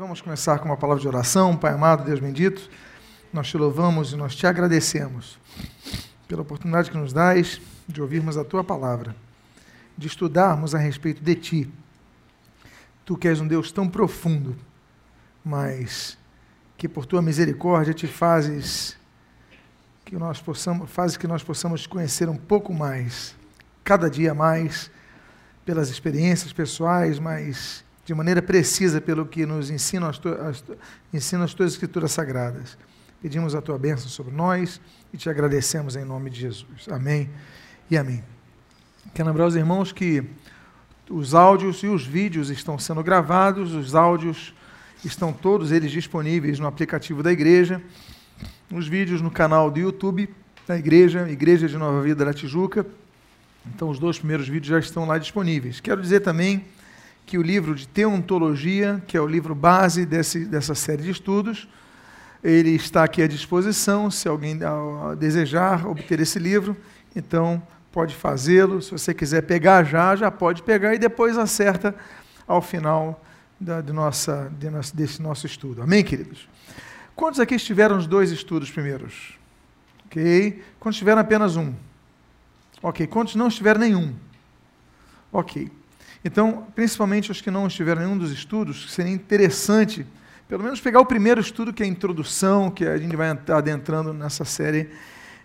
Vamos começar com uma palavra de oração. Pai amado, Deus bendito, nós te louvamos e nós te agradecemos pela oportunidade que nos dás de ouvirmos a tua palavra, de estudarmos a respeito de ti. Tu que és um Deus tão profundo, mas que por tua misericórdia te fazes que nós possamos, fazes que nós possamos te conhecer um pouco mais, cada dia mais, pelas experiências pessoais, mas de maneira precisa pelo que nos ensinam as, as, ensinam as tuas escrituras sagradas. Pedimos a tua bênção sobre nós e te agradecemos em nome de Jesus. Amém e amém. Quero lembrar os irmãos que os áudios e os vídeos estão sendo gravados, os áudios estão todos eles disponíveis no aplicativo da igreja, os vídeos no canal do YouTube da igreja, Igreja de Nova Vida da Tijuca. Então, os dois primeiros vídeos já estão lá disponíveis. Quero dizer também que o livro de Teontologia, que é o livro base desse, dessa série de estudos, ele está aqui à disposição, se alguém desejar obter esse livro, então pode fazê-lo. Se você quiser pegar já, já pode pegar e depois acerta ao final da, de nossa, de nosso, desse nosso estudo. Amém, queridos? Quantos aqui estiveram os dois estudos primeiros? Ok. Quantos tiveram apenas um? Ok. Quantos não estiveram nenhum? Ok. Então, principalmente os que não estiveram em nenhum dos estudos, seria interessante, pelo menos pegar o primeiro estudo, que é a introdução, que a gente vai adentrando nessa série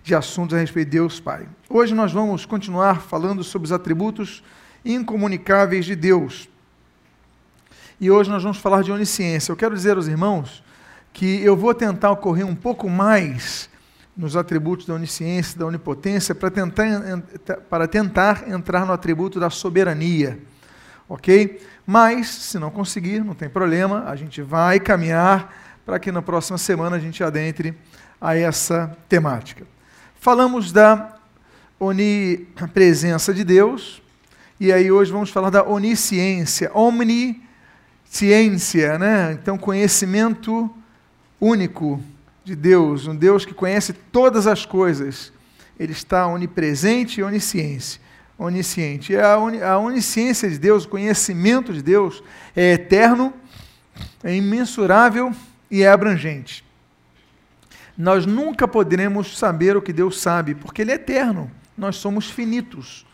de assuntos a respeito de Deus Pai. Hoje nós vamos continuar falando sobre os atributos incomunicáveis de Deus. E hoje nós vamos falar de onisciência. Eu quero dizer aos irmãos que eu vou tentar ocorrer um pouco mais nos atributos da onisciência, da onipotência, para tentar, para tentar entrar no atributo da soberania ok? Mas, se não conseguir, não tem problema, a gente vai caminhar para que na próxima semana a gente adentre a essa temática. Falamos da onipresença de Deus, e aí hoje vamos falar da onisciência, omnisciência, né? Então, conhecimento único de Deus, um Deus que conhece todas as coisas. Ele está onipresente e onisciência onisciente. E a, a onisciência de Deus, o conhecimento de Deus é eterno, é imensurável e é abrangente. Nós nunca poderemos saber o que Deus sabe, porque Ele é eterno. Nós somos finitos.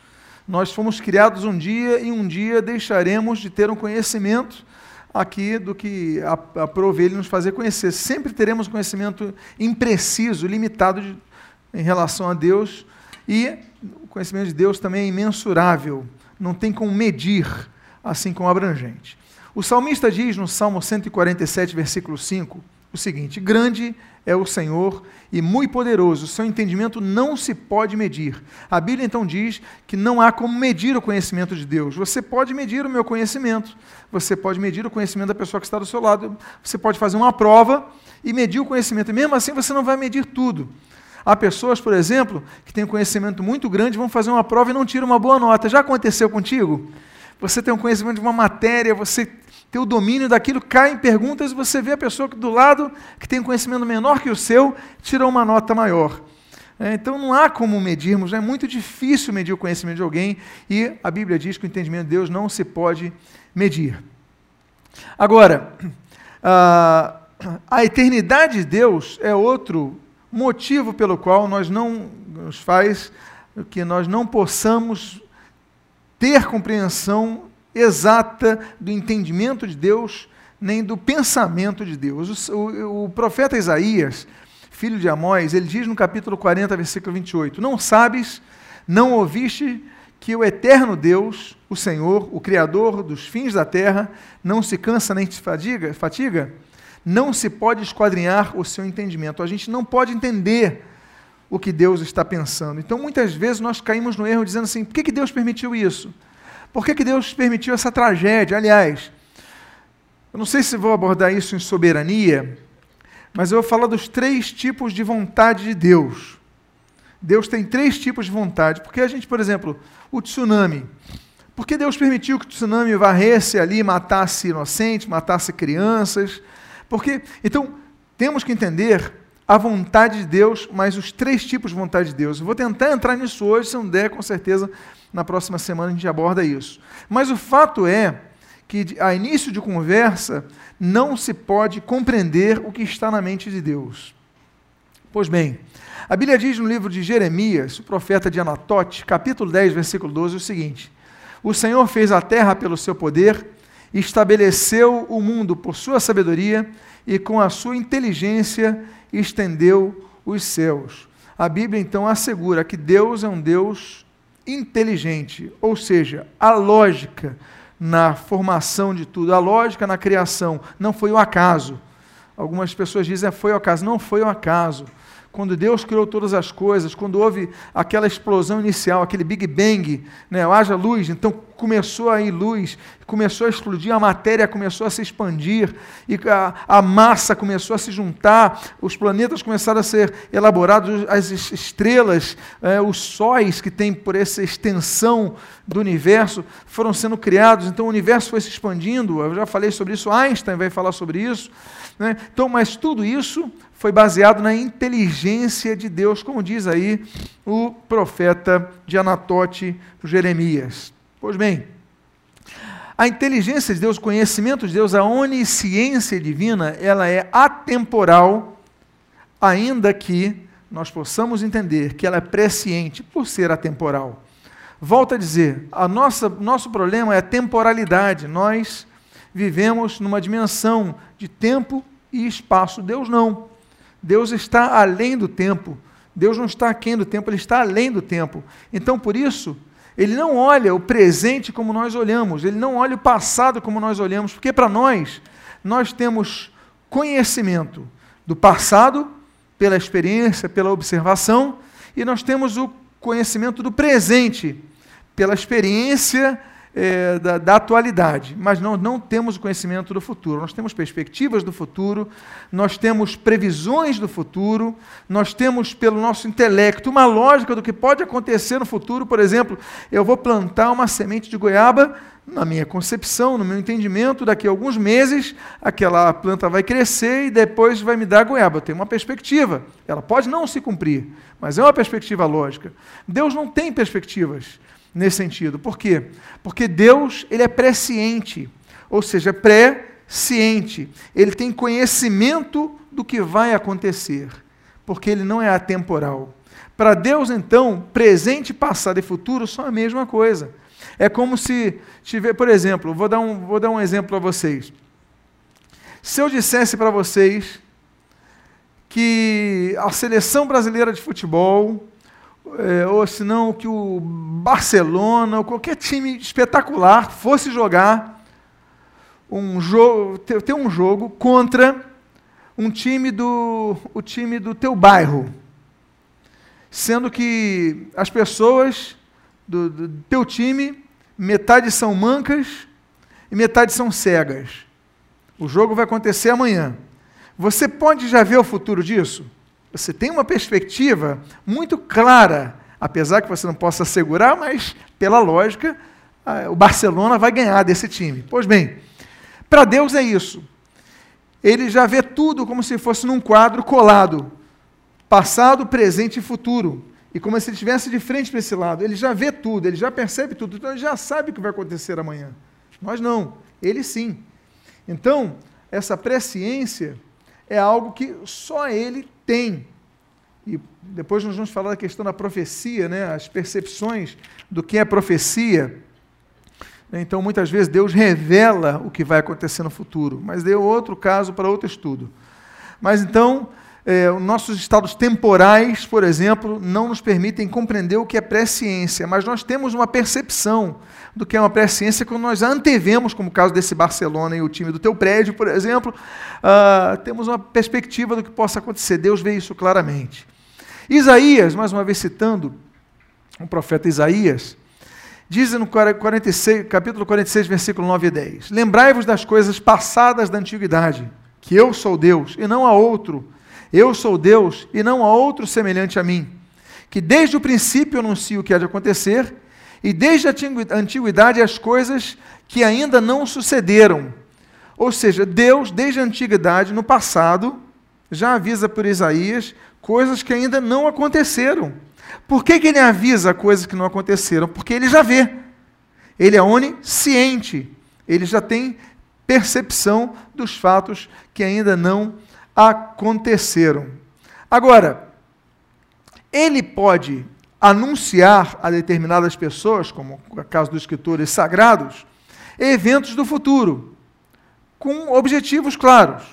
Nós fomos criados um dia e um dia deixaremos de ter um conhecimento aqui do que aprove Ele nos fazer conhecer. Sempre teremos conhecimento impreciso, limitado de, em relação a Deus e o conhecimento de Deus também é imensurável, não tem como medir, assim como abrangente. O salmista diz no Salmo 147, versículo 5, o seguinte: Grande é o Senhor e muito poderoso, seu entendimento não se pode medir. A Bíblia então diz que não há como medir o conhecimento de Deus. Você pode medir o meu conhecimento, você pode medir o conhecimento da pessoa que está do seu lado, você pode fazer uma prova e medir o conhecimento, e mesmo assim você não vai medir tudo. Há pessoas, por exemplo, que têm um conhecimento muito grande, vão fazer uma prova e não tiram uma boa nota. Já aconteceu contigo? Você tem um conhecimento de uma matéria, você tem o domínio daquilo, cai em perguntas e você vê a pessoa do lado, que tem um conhecimento menor que o seu, tirou uma nota maior. É, então não há como medirmos, é muito difícil medir o conhecimento de alguém e a Bíblia diz que o entendimento de Deus não se pode medir. Agora, a, a eternidade de Deus é outro motivo pelo qual nós não nos faz que nós não possamos ter compreensão exata do entendimento de Deus, nem do pensamento de Deus. O, o, o, profeta Isaías, filho de Amós, ele diz no capítulo 40, versículo 28: Não sabes, não ouviste que o eterno Deus, o Senhor, o Criador dos fins da terra, não se cansa nem fatiga? fatiga? Não se pode esquadrinhar o seu entendimento. A gente não pode entender o que Deus está pensando. Então, muitas vezes, nós caímos no erro dizendo assim: por que, que Deus permitiu isso? Por que, que Deus permitiu essa tragédia? Aliás, eu não sei se vou abordar isso em soberania, mas eu vou falar dos três tipos de vontade de Deus. Deus tem três tipos de vontade. Porque a gente, por exemplo, o tsunami. Por que Deus permitiu que o tsunami varresse ali, matasse inocentes, matasse crianças? Porque, então, temos que entender a vontade de Deus, mas os três tipos de vontade de Deus. Eu vou tentar entrar nisso hoje, se não der, com certeza, na próxima semana a gente aborda isso. Mas o fato é que, a início de conversa, não se pode compreender o que está na mente de Deus. Pois bem, a Bíblia diz no livro de Jeremias, o profeta de Anatote, capítulo 10, versículo 12, o seguinte: O Senhor fez a terra pelo seu poder, estabeleceu o mundo por sua sabedoria e com a sua inteligência estendeu os céus. A Bíblia então assegura que Deus é um Deus inteligente, ou seja, a lógica na formação de tudo, a lógica na criação, não foi o acaso. Algumas pessoas dizem foi o acaso, não foi o acaso quando Deus criou todas as coisas, quando houve aquela explosão inicial, aquele Big Bang, né, haja luz, então começou a ir luz, começou a explodir, a matéria começou a se expandir, e a, a massa começou a se juntar, os planetas começaram a ser elaborados, as estrelas, é, os sóis que tem por essa extensão do universo foram sendo criados, então o universo foi se expandindo, eu já falei sobre isso, Einstein vai falar sobre isso, né? então, mas tudo isso foi baseado na inteligência de Deus, como diz aí o profeta de Anatote, Jeremias. Pois bem, a inteligência de Deus, o conhecimento de Deus, a onisciência divina, ela é atemporal, ainda que nós possamos entender que ela é presciente por ser atemporal. Volto a dizer, a nossa, nosso problema é a temporalidade. Nós vivemos numa dimensão de tempo e espaço. Deus não. Deus está além do tempo. Deus não está aquém do tempo, ele está além do tempo. Então, por isso, ele não olha o presente como nós olhamos, ele não olha o passado como nós olhamos, porque para nós, nós temos conhecimento do passado, pela experiência, pela observação, e nós temos o conhecimento do presente, pela experiência é, da, da, atualidade, mas não, não temos o conhecimento do futuro. Nós temos perspectivas do futuro, nós temos previsões do futuro, nós temos, pelo nosso intelecto, uma lógica do que pode acontecer no futuro. Por exemplo, eu vou plantar uma semente de goiaba, na minha concepção, no meu entendimento, daqui a alguns meses, aquela planta vai crescer e depois vai me dar goiaba. Eu tenho uma perspectiva. Ela pode não se cumprir, mas é uma perspectiva lógica. Deus não tem perspectivas nesse sentido. Por quê? Porque Deus ele é presciente, ou seja, pré-ciente. Ele tem conhecimento do que vai acontecer, porque ele não é atemporal. Para Deus, então, presente, passado e futuro são a mesma coisa. É como se tiver, por exemplo, vou dar um, vou dar um exemplo para vocês. Se eu dissesse para vocês que a seleção brasileira de futebol é, ou se não que o Barcelona ou qualquer time espetacular fosse jogar um jogo, ter, ter um jogo contra um time do o time do teu bairro, sendo que as pessoas do, do teu time metade são mancas e metade são cegas. O jogo vai acontecer amanhã. Você pode já ver o futuro disso? Você tem uma perspectiva muito clara, apesar que você não possa assegurar, mas pela lógica, o Barcelona vai ganhar desse time. Pois bem, para Deus é isso. Ele já vê tudo como se fosse num quadro colado, passado, presente e futuro. E como se ele estivesse de frente para esse lado. Ele já vê tudo, ele já percebe tudo, então ele já sabe o que vai acontecer amanhã. Nós não, ele sim. Então, essa presciência é algo que só ele tem. E depois nós vamos falar da questão da profecia, né? as percepções do que é profecia. Então, muitas vezes, Deus revela o que vai acontecer no futuro, mas deu outro caso para outro estudo. Mas então, é, nossos estados temporais, por exemplo, não nos permitem compreender o que é presciência, mas nós temos uma percepção do que é uma presciência quando nós antevemos, como o caso desse Barcelona e o time do teu prédio, por exemplo, uh, temos uma perspectiva do que possa acontecer. Deus vê isso claramente. Isaías, mais uma vez citando o profeta Isaías, diz no 46, capítulo 46, versículo 9 e 10: Lembrai-vos das coisas passadas da antiguidade, que eu sou Deus e não há outro eu sou Deus e não há outro semelhante a mim, que desde o princípio anuncio o que há de acontecer, e desde a antiguidade as coisas que ainda não sucederam. Ou seja, Deus, desde a antiguidade, no passado, já avisa por Isaías coisas que ainda não aconteceram. Por que, que ele avisa coisas que não aconteceram? Porque ele já vê. Ele é onisciente. Ele já tem percepção dos fatos que ainda não aconteceram. Agora, ele pode anunciar a determinadas pessoas, como o caso dos escritores sagrados, eventos do futuro, com objetivos claros.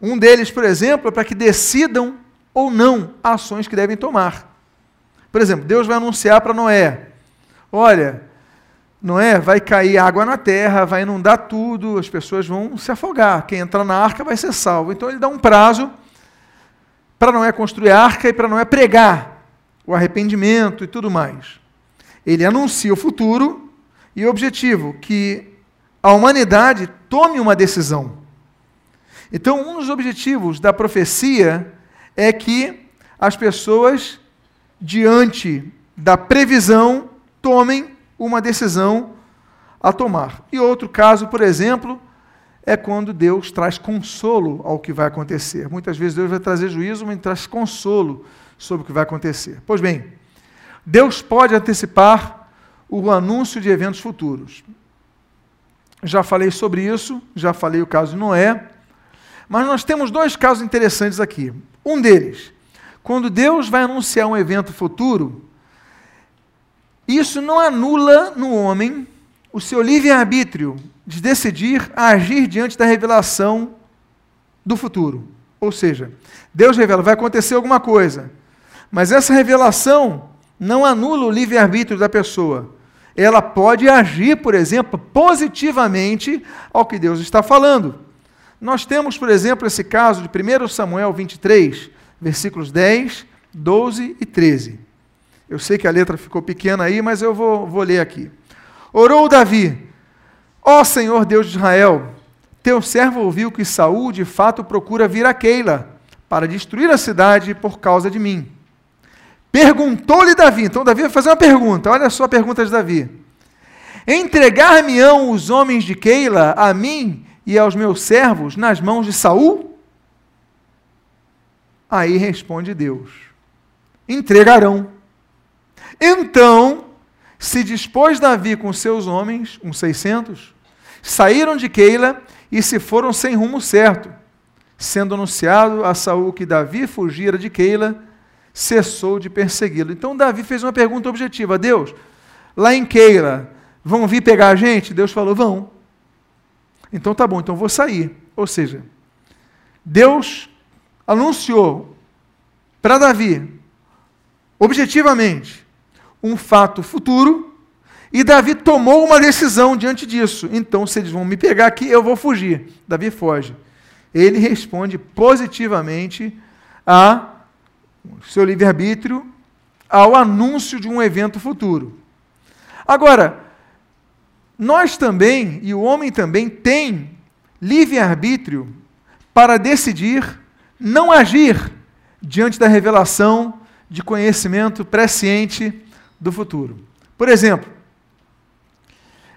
Um deles, por exemplo, é para que decidam ou não ações que devem tomar. Por exemplo, Deus vai anunciar para Noé: olha, Noé, vai cair água na terra, vai inundar tudo, as pessoas vão se afogar. Quem entrar na arca vai ser salvo. Então ele dá um prazo para Noé construir a arca e para Noé pregar o arrependimento e tudo mais. Ele anuncia o futuro e o objetivo que a humanidade tome uma decisão. Então, um dos objetivos da profecia é que as pessoas, diante da previsão, tomem uma decisão a tomar. E outro caso, por exemplo, é quando Deus traz consolo ao que vai acontecer. Muitas vezes Deus vai trazer juízo, mas traz consolo sobre o que vai acontecer. Pois bem, Deus pode antecipar o anúncio de eventos futuros. Já falei sobre isso, já falei o caso de Noé, mas nós temos dois casos interessantes aqui. Um deles, quando Deus vai anunciar um evento futuro, isso não anula no homem o seu livre-arbítrio de decidir agir diante da revelação do futuro. Ou seja, Deus revela, vai acontecer alguma coisa, mas essa revelação não anula o livre-arbítrio da pessoa. Ela pode agir, por exemplo, positivamente ao que Deus está falando. Nós temos, por exemplo, esse caso de 1 Samuel 23, versículos 10, 12 e 13. Eu sei que a letra ficou pequena aí, mas eu vou, vou ler aqui. Orou Davi: Ó Senhor Deus de Israel, teu servo ouviu que Saul de fato procura vir a Keila para destruir a cidade por causa de mim. Perguntou-lhe Davi, então Davi vai fazer uma pergunta, olha só a pergunta de Davi. Entregar-me-ão os homens de Keila a mim e aos meus servos nas mãos de Saul? Aí responde Deus: entregarão. Então se dispôs Davi com seus homens, uns 600, saíram de Keila e se foram sem rumo certo. Sendo anunciado a Saul que Davi fugira de Keila, cessou de persegui-lo. Então Davi fez uma pergunta objetiva: Deus, lá em Keila, vão vir pegar a gente? Deus falou: vão. Então tá bom, então vou sair. Ou seja, Deus anunciou para Davi, objetivamente, um fato futuro e Davi tomou uma decisão diante disso. Então, se eles vão me pegar aqui, eu vou fugir. Davi foge. Ele responde positivamente a seu livre-arbítrio ao anúncio de um evento futuro. Agora, nós também, e o homem também, tem livre-arbítrio para decidir não agir diante da revelação de conhecimento presciente do futuro. Por exemplo,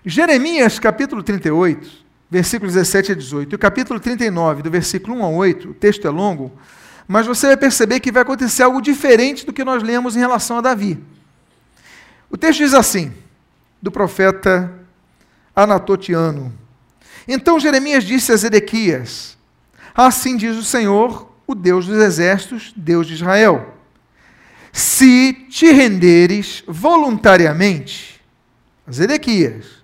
Jeremias capítulo 38, versículos 17 a 18, e o capítulo 39, do versículo 1 a 8, o texto é longo, mas você vai perceber que vai acontecer algo diferente do que nós lemos em relação a Davi. O texto diz assim, do profeta Anatotiano. Então Jeremias disse a Zedequias: Assim diz o Senhor, o Deus dos exércitos, Deus de Israel se te renderes voluntariamente, Zedequias,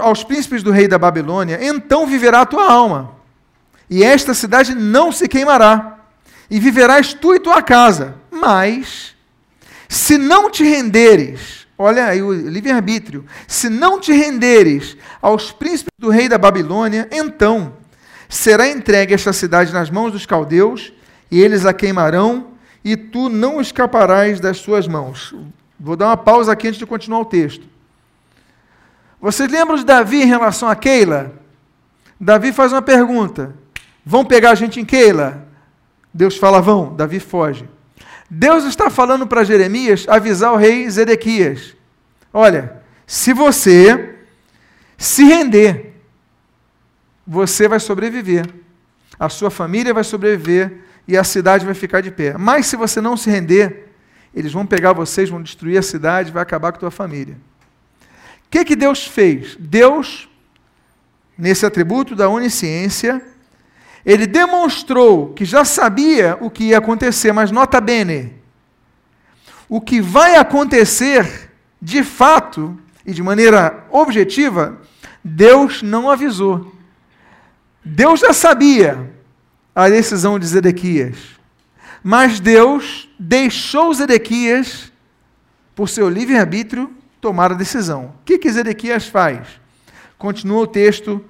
aos príncipes do rei da Babilônia, então viverá a tua alma, e esta cidade não se queimará, e viverás tu e tua casa. Mas, se não te renderes, olha aí o livre-arbítrio, se não te renderes aos príncipes do rei da Babilônia, então será entregue esta cidade nas mãos dos caldeus, e eles a queimarão e tu não escaparás das suas mãos. Vou dar uma pausa aqui antes de continuar o texto. Vocês lembram de Davi em relação a Keila? Davi faz uma pergunta: Vão pegar a gente em Keila? Deus fala: Vão. Davi foge. Deus está falando para Jeremias avisar o rei Zedequias: Olha, se você se render, você vai sobreviver. A sua família vai sobreviver e a cidade vai ficar de pé. Mas se você não se render, eles vão pegar vocês, vão destruir a cidade, vai acabar com a tua família. O que, que Deus fez? Deus nesse atributo da onisciência, ele demonstrou que já sabia o que ia acontecer, mas nota bene, o que vai acontecer de fato e de maneira objetiva, Deus não avisou. Deus já sabia a decisão de Zedequias, mas Deus deixou Zedequias, por seu livre-arbítrio, tomar a decisão. O que, que Zedequias faz? Continua o texto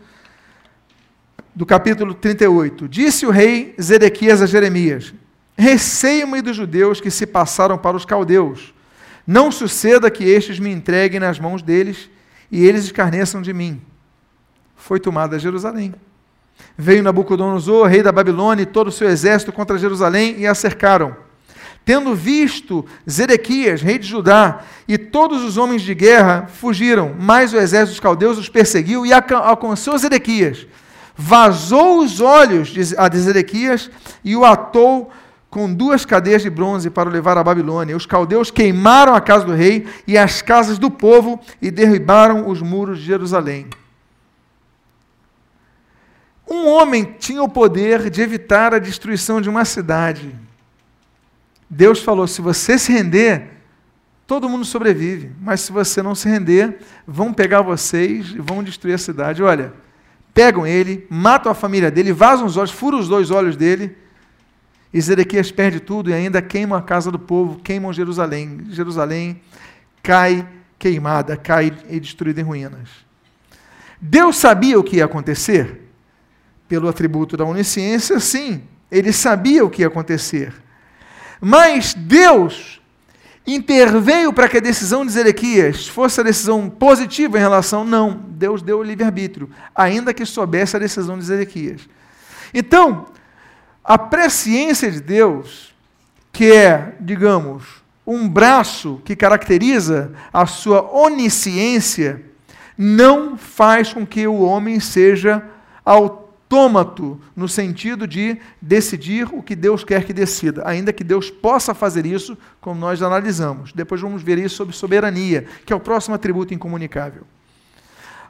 do capítulo 38. Disse o rei Zedequias a Jeremias: Receio-me dos judeus que se passaram para os caldeus. Não suceda que estes me entreguem nas mãos deles e eles escarneçam de mim. Foi tomada Jerusalém. Veio Nabucodonosor, rei da Babilônia, e todo o seu exército contra Jerusalém e a cercaram. Tendo visto Zedequias, rei de Judá, e todos os homens de guerra fugiram, mas o exército dos caldeus os perseguiu e alcançou Zedequias. Vazou os olhos a Zedequias e o atou com duas cadeias de bronze para o levar à Babilônia. Os caldeus queimaram a casa do rei e as casas do povo e derribaram os muros de Jerusalém. Um homem tinha o poder de evitar a destruição de uma cidade. Deus falou: se você se render, todo mundo sobrevive, mas se você não se render, vão pegar vocês e vão destruir a cidade. Olha, pegam ele, matam a família dele, vazam os olhos, furam os dois olhos dele. E Zedequias perde tudo e ainda queimam a casa do povo, queimam Jerusalém. Jerusalém cai queimada, cai e destruída em ruínas. Deus sabia o que ia acontecer? Pelo atributo da onisciência, sim, ele sabia o que ia acontecer. Mas Deus interveio para que a decisão de Zedequias fosse a decisão positiva em relação. Não, Deus deu o livre-arbítrio, ainda que soubesse a decisão de Zedequias. Então, a presciência de Deus, que é, digamos, um braço que caracteriza a sua onisciência, não faz com que o homem seja autônomo autômato no sentido de decidir o que Deus quer que decida, ainda que Deus possa fazer isso, como nós analisamos. Depois vamos ver isso sobre soberania, que é o próximo atributo incomunicável.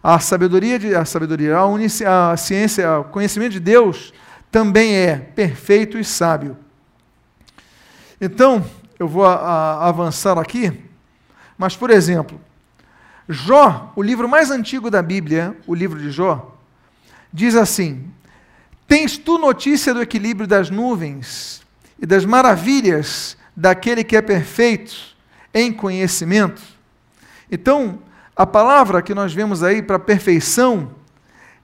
A sabedoria, de, a sabedoria, a, unici, a ciência, o conhecimento de Deus também é perfeito e sábio. Então, eu vou a, a, avançar aqui, mas, por exemplo, Jó, o livro mais antigo da Bíblia, o livro de Jó, diz assim: Tens tu notícia do equilíbrio das nuvens e das maravilhas daquele que é perfeito em conhecimento? Então, a palavra que nós vemos aí para perfeição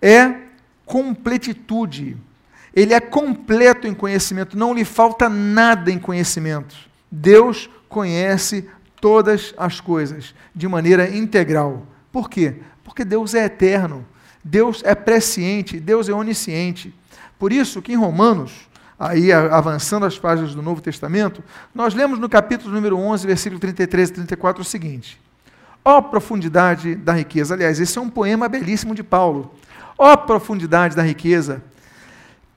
é completitude. Ele é completo em conhecimento, não lhe falta nada em conhecimento. Deus conhece todas as coisas de maneira integral. Por quê? Porque Deus é eterno. Deus é presciente, Deus é onisciente. Por isso que em Romanos, aí avançando as páginas do Novo Testamento, nós lemos no capítulo número 11, versículo 33 e 34 o seguinte: Ó oh, profundidade da riqueza. Aliás, esse é um poema belíssimo de Paulo. Ó oh, profundidade da riqueza,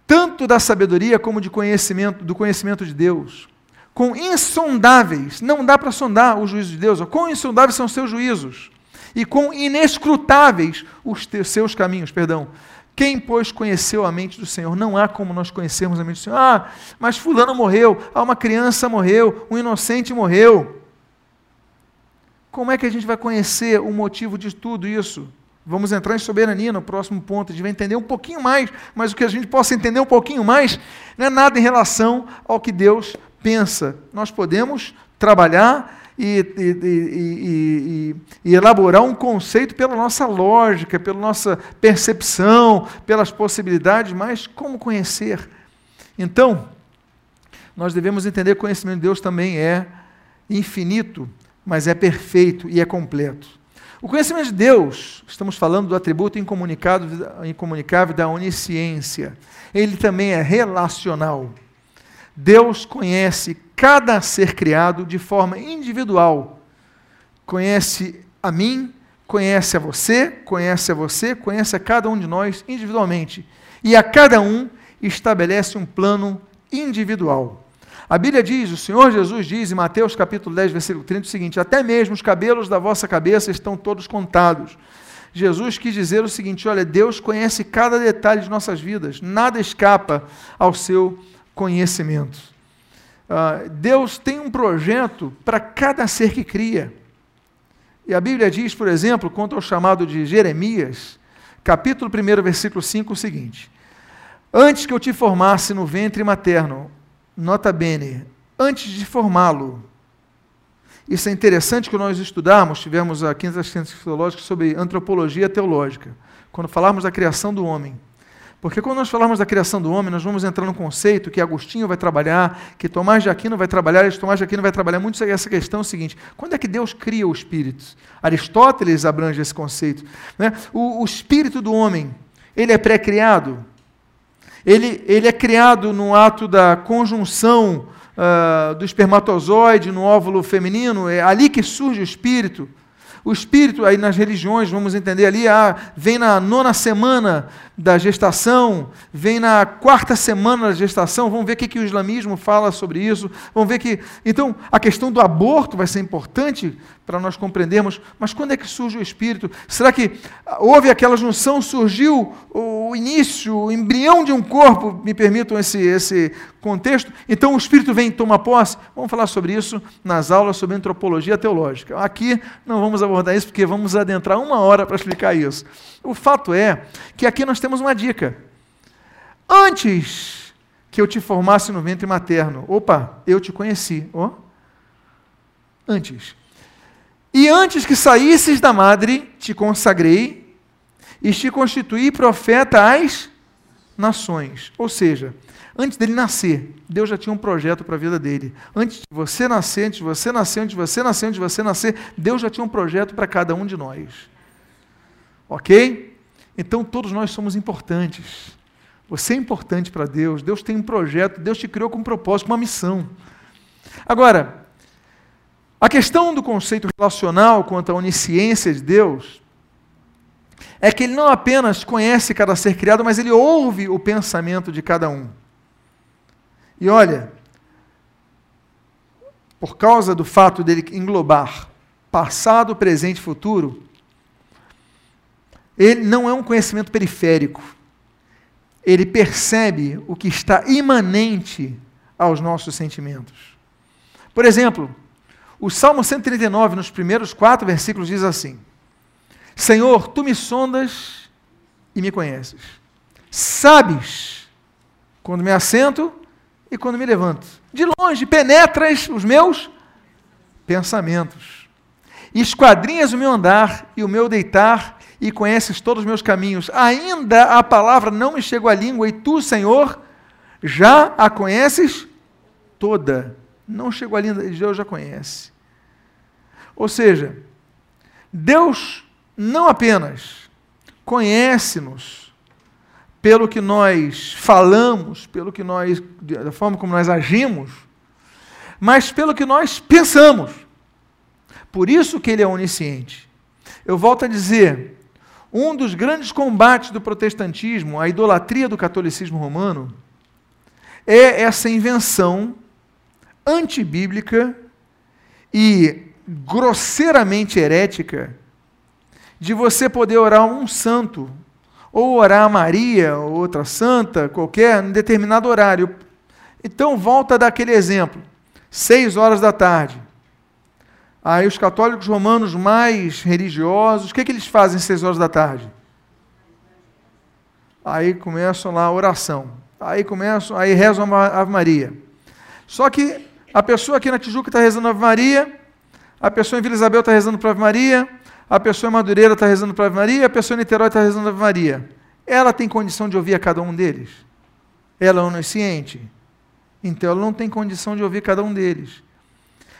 tanto da sabedoria como de conhecimento, do conhecimento de Deus. Com insondáveis, não dá para sondar o juízo de Deus, quão insondáveis são seus juízos e quão inescrutáveis os seus caminhos, perdão. Quem, pois, conheceu a mente do Senhor? Não há como nós conhecermos a mente do Senhor. Ah, mas fulano morreu, ah, uma criança morreu, um inocente morreu. Como é que a gente vai conhecer o motivo de tudo isso? Vamos entrar em soberania no próximo ponto. A gente vai entender um pouquinho mais, mas o que a gente possa entender um pouquinho mais não é nada em relação ao que Deus pensa. Nós podemos trabalhar e, e, e, e, elaborar um conceito pela nossa lógica, pela nossa percepção, pelas possibilidades, mas como conhecer? Então, nós devemos entender que o conhecimento de Deus também é infinito, mas é perfeito e é completo. O conhecimento de Deus, estamos falando do atributo incomunicável da onisciência, ele também é relacional. Deus conhece cada ser criado de forma individual. Conhece a mim, conhece a você, conhece a você, conhece a cada um de nós individualmente. E a cada um estabelece um plano individual. A Bíblia diz, o Senhor Jesus diz em Mateus capítulo 10, versículo 30 o seguinte: Até mesmo os cabelos da vossa cabeça estão todos contados. Jesus quis dizer o seguinte: olha, Deus conhece cada detalhe de nossas vidas, nada escapa ao seu conhecimento. Uh, Deus tem um projeto para cada ser que cria. E a Bíblia diz, por exemplo, quanto ao chamado de Jeremias, capítulo 1, versículo 5, o seguinte: Antes que eu te formasse no ventre materno, nota bene, antes de formá-lo, isso é interessante que nós estudamos, tivemos a quinta ciência teológica sobre antropologia teológica, quando falarmos da criação do homem. Porque quando nós falamos da criação do homem, nós vamos entrar num conceito que Agostinho vai trabalhar, que Tomás de Aquino vai trabalhar, e Tomás de Aquino vai trabalhar muito essa questão seguinte: quando é que Deus cria o espírito? Aristóteles abrange esse conceito. Né? O, o espírito do homem, ele é pré-criado? Ele, ele é criado no ato da conjunção uh, do espermatozoide no óvulo feminino, é ali que surge o espírito. O espírito, aí nas religiões, vamos entender ali, ah, vem na nona semana da gestação, vem na quarta semana da gestação, vamos ver o que, que o islamismo fala sobre isso, vamos ver que. Então, a questão do aborto vai ser importante para nós compreendermos, mas quando é que surge o espírito? Será que houve aquela junção, surgiu o início, o embrião de um corpo, me permitam esse, esse contexto? Então o espírito vem e toma posse? Vamos falar sobre isso nas aulas sobre antropologia teológica. Aqui não vamos abordar isso porque vamos adentrar uma hora para explicar isso. O fato é que aqui nós temos uma dica. Antes que eu te formasse no ventre materno, opa, eu te conheci. Oh? Antes. E antes que saísses da madre, te consagrei e te constituí profeta às nações. Ou seja, antes dele nascer, Deus já tinha um projeto para a vida dele. Antes de você nascer, antes de você nascer, antes de você nascer, antes de você nascer, Deus já tinha um projeto para cada um de nós. Ok? Então todos nós somos importantes. Você é importante para Deus, Deus tem um projeto, Deus te criou com um propósito, uma missão. Agora, a questão do conceito relacional quanto à onisciência de Deus é que ele não apenas conhece cada ser criado, mas ele ouve o pensamento de cada um. E olha, por causa do fato dele englobar passado, presente e futuro, ele não é um conhecimento periférico. Ele percebe o que está imanente aos nossos sentimentos. Por exemplo, o Salmo 139, nos primeiros quatro versículos, diz assim: Senhor, tu me sondas e me conheces. Sabes quando me assento e quando me levanto. De longe penetras os meus pensamentos. Esquadrinhas o meu andar e o meu deitar e conheces todos os meus caminhos. Ainda a palavra não me chegou à língua, e tu, Senhor, já a conheces toda. Não chegou à língua, Deus já conhece. Ou seja, Deus não apenas conhece-nos pelo que nós falamos, pelo que nós, da forma como nós agimos, mas pelo que nós pensamos. Por isso que ele é onisciente. Eu volto a dizer, um dos grandes combates do protestantismo, a idolatria do catolicismo romano, é essa invenção antibíblica e grosseiramente herética de você poder orar um santo, ou orar a Maria, ou outra santa, qualquer, em determinado horário. Então, volta daquele exemplo. Seis horas da tarde. Aí os católicos romanos mais religiosos, o que, que eles fazem às seis horas da tarde? Aí começam lá a oração. Aí começam, aí rezam a Ave Maria. Só que a pessoa aqui na Tijuca está rezando a Ave Maria, a pessoa em Vila Isabel está rezando para Ave Maria, a pessoa em Madureira está rezando para Ave Maria, a pessoa em Niterói está rezando a Ave Maria. Ela tem condição de ouvir a cada um deles? Ela é onisciente? Então ela não tem condição de ouvir cada um deles.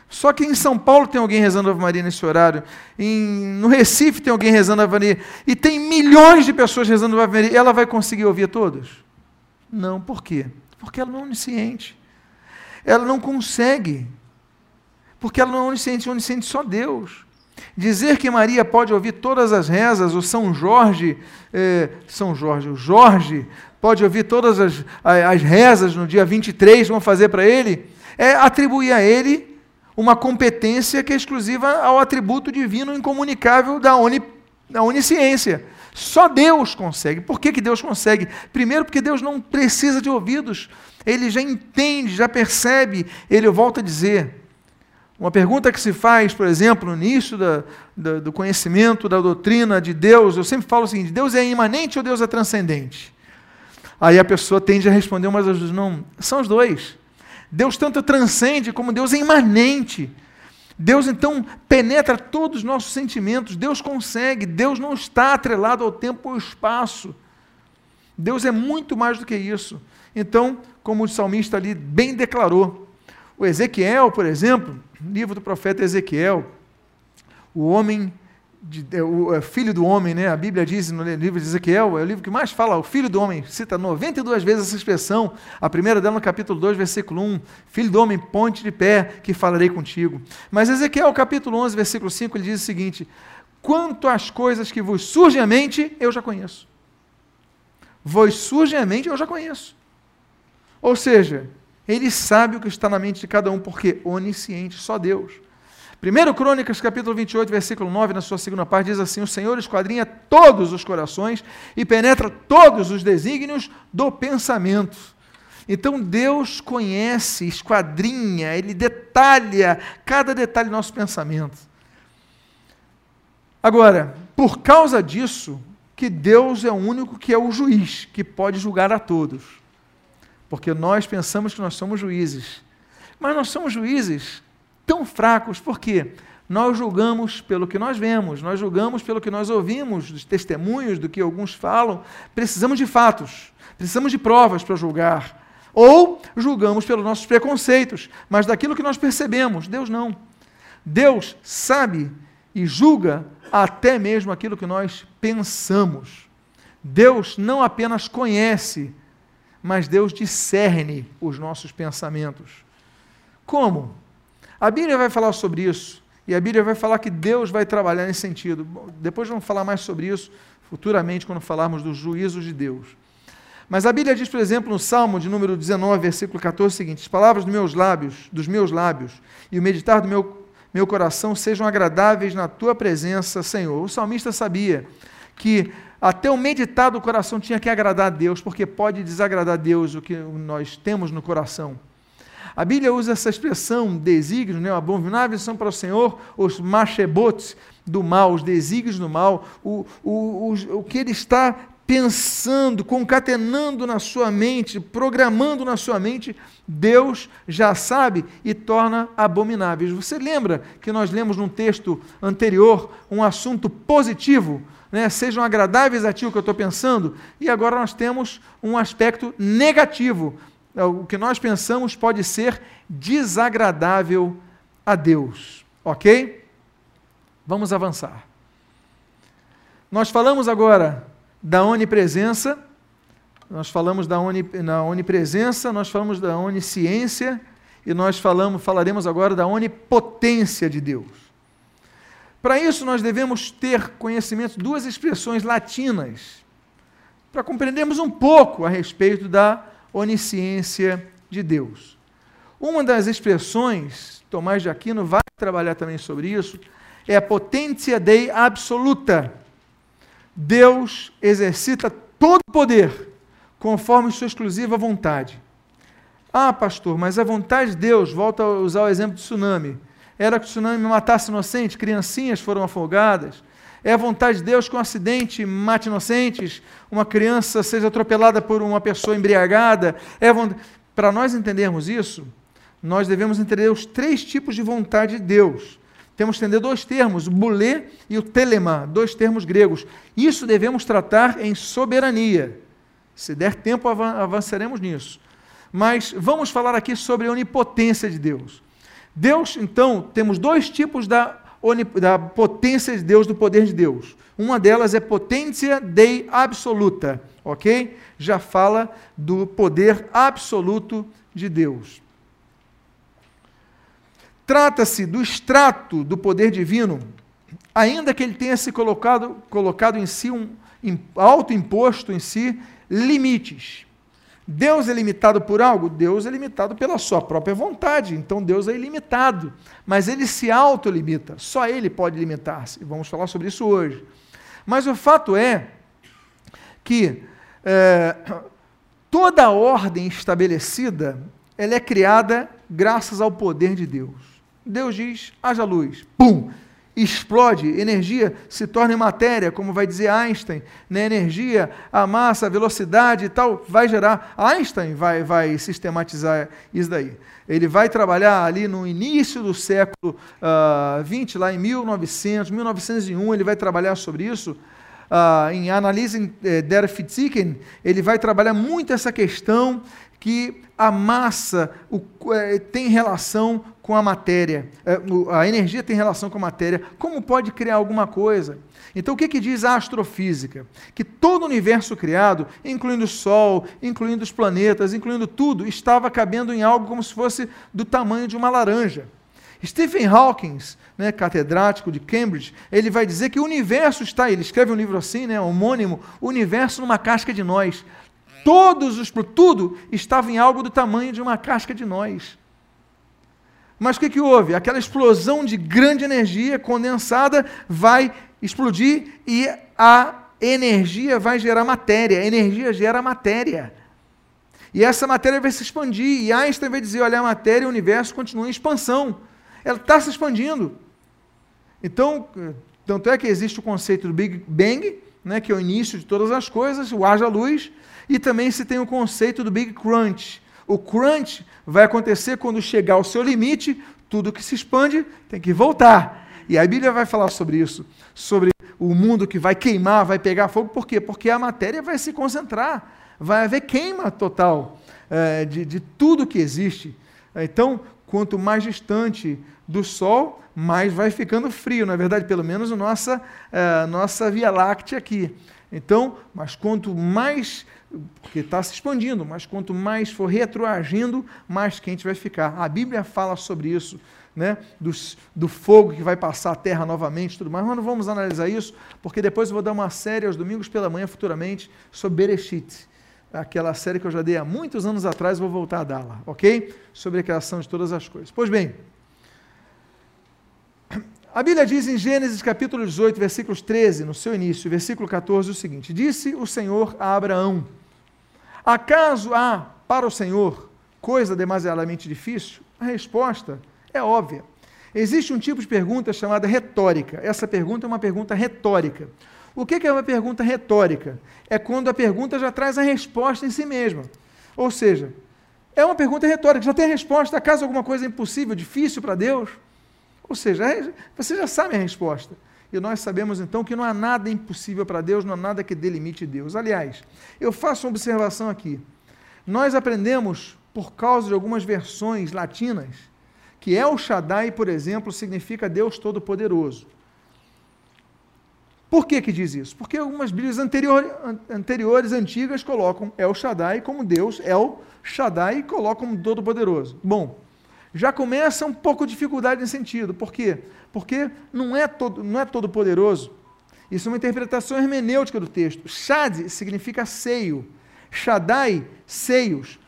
Só que em São Paulo tem alguém rezando Ave Maria nesse horário, em, no Recife tem alguém rezando Ave Maria, e tem milhões de pessoas rezando Ave Maria. Ela vai conseguir ouvir todos? Não, por quê? Porque ela não é onisciente. Ela não consegue. Porque ela não é onisciente, é onisciente só Deus. Dizer que Maria pode ouvir todas as rezas, o São Jorge, eh, São Jorge, o Jorge pode ouvir todas as, as rezas no dia 23, vão fazer para ele, é atribuir a ele uma competência que é exclusiva ao atributo divino incomunicável da A onisciência. Só Deus consegue. Por que, que Deus consegue? Primeiro, porque Deus não precisa de ouvidos. Ele já entende, já percebe. Ele volta a dizer. Uma pergunta que se faz, por exemplo, no início da, da, do conhecimento da doutrina de Deus, eu sempre falo o seguinte: Deus é imanente ou Deus é transcendente? Aí a pessoa tende a responder, mas não, são os dois. Deus tanto transcende como Deus é imanente. Deus então penetra todos os nossos sentimentos, Deus consegue, Deus não está atrelado ao tempo ou ao espaço. Deus é muito mais do que isso. Então, como o salmista ali bem declarou, o Ezequiel, por exemplo, livro do profeta Ezequiel, o homem de, é, o é, filho do homem, né? A Bíblia diz no livro de Ezequiel, é o livro que mais fala, o filho do homem, cita 92 vezes essa expressão, a primeira dela no capítulo 2, versículo 1, filho do homem, ponte de pé, que falarei contigo. Mas Ezequiel, capítulo 11, versículo 5, ele diz o seguinte, quanto às coisas que vos surgem à mente, eu já conheço. Vos surgem à mente, eu já conheço. Ou seja, ele sabe o que está na mente de cada um, porque onisciente, só Deus. 1 Crônicas, capítulo 28, versículo 9, na sua segunda parte, diz assim: O Senhor esquadrinha todos os corações e penetra todos os desígnios do pensamento. Então Deus conhece, esquadrinha, Ele detalha cada detalhe do nosso pensamento. Agora, por causa disso, que Deus é o único que é o juiz, que pode julgar a todos. Porque nós pensamos que nós somos juízes. Mas nós somos juízes tão fracos, porque nós julgamos pelo que nós vemos, nós julgamos pelo que nós ouvimos, dos testemunhos, do que alguns falam. Precisamos de fatos, precisamos de provas para julgar. Ou julgamos pelos nossos preconceitos, mas daquilo que nós percebemos. Deus não. Deus sabe e julga até mesmo aquilo que nós pensamos. Deus não apenas conhece, mas Deus discerne os nossos pensamentos. Como? A Bíblia vai falar sobre isso. E a Bíblia vai falar que Deus vai trabalhar nesse sentido. Depois vamos falar mais sobre isso futuramente, quando falarmos dos juízos de Deus. Mas a Bíblia diz, por exemplo, no Salmo de número 19, versículo 14, o seguinte: As palavras dos meus lábios, dos meus lábios, e o meditar do meu, meu coração sejam agradáveis na tua presença, Senhor. O salmista sabia que até o meditar do coração tinha que agradar a Deus, porque pode desagradar a Deus o que nós temos no coração. A Bíblia usa essa expressão, desígnios, né? abomináveis são para o Senhor os machebotes do mal, os desígnios do mal, o, o, o, o que ele está pensando, concatenando na sua mente, programando na sua mente, Deus já sabe e torna abomináveis. Você lembra que nós lemos num texto anterior um assunto positivo? Né? Sejam agradáveis a ti o que eu estou pensando, e agora nós temos um aspecto negativo. É, o que nós pensamos pode ser desagradável a Deus. Ok? Vamos avançar. Nós falamos agora da onipresença, nós falamos da oni, na onipresença, nós falamos da onisciência e nós falamos, falaremos agora da onipotência de Deus. Para isso, nós devemos ter conhecimento de duas expressões latinas, para compreendermos um pouco a respeito da onisciência de Deus. Uma das expressões, Tomás de Aquino vai trabalhar também sobre isso, é a potência dei absoluta. Deus exercita todo o poder conforme sua exclusiva vontade. Ah, pastor, mas a vontade de Deus, volta a usar o exemplo do tsunami, era que o tsunami matasse inocentes, criancinhas foram afogadas, é a vontade de Deus que um acidente mate inocentes, uma criança seja atropelada por uma pessoa embriagada. É Para nós entendermos isso, nós devemos entender os três tipos de vontade de Deus. Temos que entender dois termos, o bulê e o telema, dois termos gregos. Isso devemos tratar em soberania. Se der tempo, avançaremos nisso. Mas vamos falar aqui sobre a onipotência de Deus. Deus, então, temos dois tipos da da potência de Deus, do poder de Deus. Uma delas é potência dei absoluta, ok? Já fala do poder absoluto de Deus. Trata-se do extrato do poder divino, ainda que ele tenha se colocado, colocado em si um autoimposto em si limites. Deus é limitado por algo? Deus é limitado pela sua própria vontade. Então Deus é ilimitado. Mas ele se autolimita. Só ele pode limitar-se. Vamos falar sobre isso hoje. Mas o fato é que é, toda ordem estabelecida, ela é criada graças ao poder de Deus. Deus diz, haja luz, pum, explode, energia se torna matéria, como vai dizer Einstein, né? energia, a massa, a velocidade e tal, vai gerar. Einstein vai, vai sistematizar isso daí. Ele vai trabalhar ali no início do século uh, lá em 1900, 1901, ele vai trabalhar sobre isso. Uh, em Analyse eh, der Physiken, ele vai trabalhar muito essa questão que a massa o, é, tem relação com a matéria, é, a energia tem relação com a matéria, como pode criar alguma coisa? Então, o que, que diz a astrofísica? Que todo o universo criado, incluindo o Sol, incluindo os planetas, incluindo tudo, estava cabendo em algo como se fosse do tamanho de uma laranja. Stephen Hawking, né, catedrático de Cambridge, ele vai dizer que o universo está, ele escreve um livro assim, né, homônimo, o universo numa casca de nós. Todos os, tudo estava em algo do tamanho de uma casca de nós. Mas o que, que houve? Aquela explosão de grande energia condensada vai explodir e a energia vai gerar matéria. A energia gera matéria. E essa matéria vai se expandir. E Einstein vai dizer: olha, a matéria e o universo continuam em expansão. Ela está se expandindo. Então, tanto é que existe o conceito do Big Bang, né, que é o início de todas as coisas, o haja luz, e também se tem o conceito do Big Crunch. O crunch vai acontecer quando chegar ao seu limite, tudo que se expande tem que voltar. E a Bíblia vai falar sobre isso, sobre o mundo que vai queimar, vai pegar fogo, por quê? Porque a matéria vai se concentrar, vai haver queima total é, de, de tudo que existe. Então, quanto mais distante do Sol, mais vai ficando frio, na verdade, pelo menos a nossa, é, nossa Via Láctea aqui. Então, mas quanto mais porque está se expandindo, mas quanto mais for retroagindo, mais quente vai ficar. A Bíblia fala sobre isso, né? Dos, do fogo que vai passar a terra novamente, tudo mais. Mas não vamos analisar isso, porque depois eu vou dar uma série aos domingos pela manhã, futuramente, sobre Bereshit. Aquela série que eu já dei há muitos anos atrás, vou voltar a dá-la, ok? Sobre a criação de todas as coisas. Pois bem, a Bíblia diz em Gênesis capítulo 18, versículos 13, no seu início, versículo 14, o seguinte: Disse o Senhor a Abraão: Acaso há para o Senhor coisa demasiadamente difícil? A resposta é óbvia. Existe um tipo de pergunta chamada retórica. Essa pergunta é uma pergunta retórica. O que é uma pergunta retórica? É quando a pergunta já traz a resposta em si mesma. Ou seja, é uma pergunta retórica, já tem a resposta. Acaso alguma coisa é impossível, difícil para Deus? Ou seja, você já sabe a resposta. E nós sabemos então que não há nada impossível para Deus, não há nada que delimite Deus. Aliás, eu faço uma observação aqui. Nós aprendemos, por causa de algumas versões latinas, que El Shaddai, por exemplo, significa Deus Todo-Poderoso. Por que, que diz isso? Porque algumas Bíblias anterior, anteriores, antigas, colocam El Shaddai como Deus, El Shaddai, colocam como Todo-Poderoso. Bom, já começa um pouco de dificuldade nesse sentido. Por quê? Porque não é todo, não é todo poderoso. Isso é uma interpretação hermenêutica do texto. Shad significa seio. Shaddai, seios.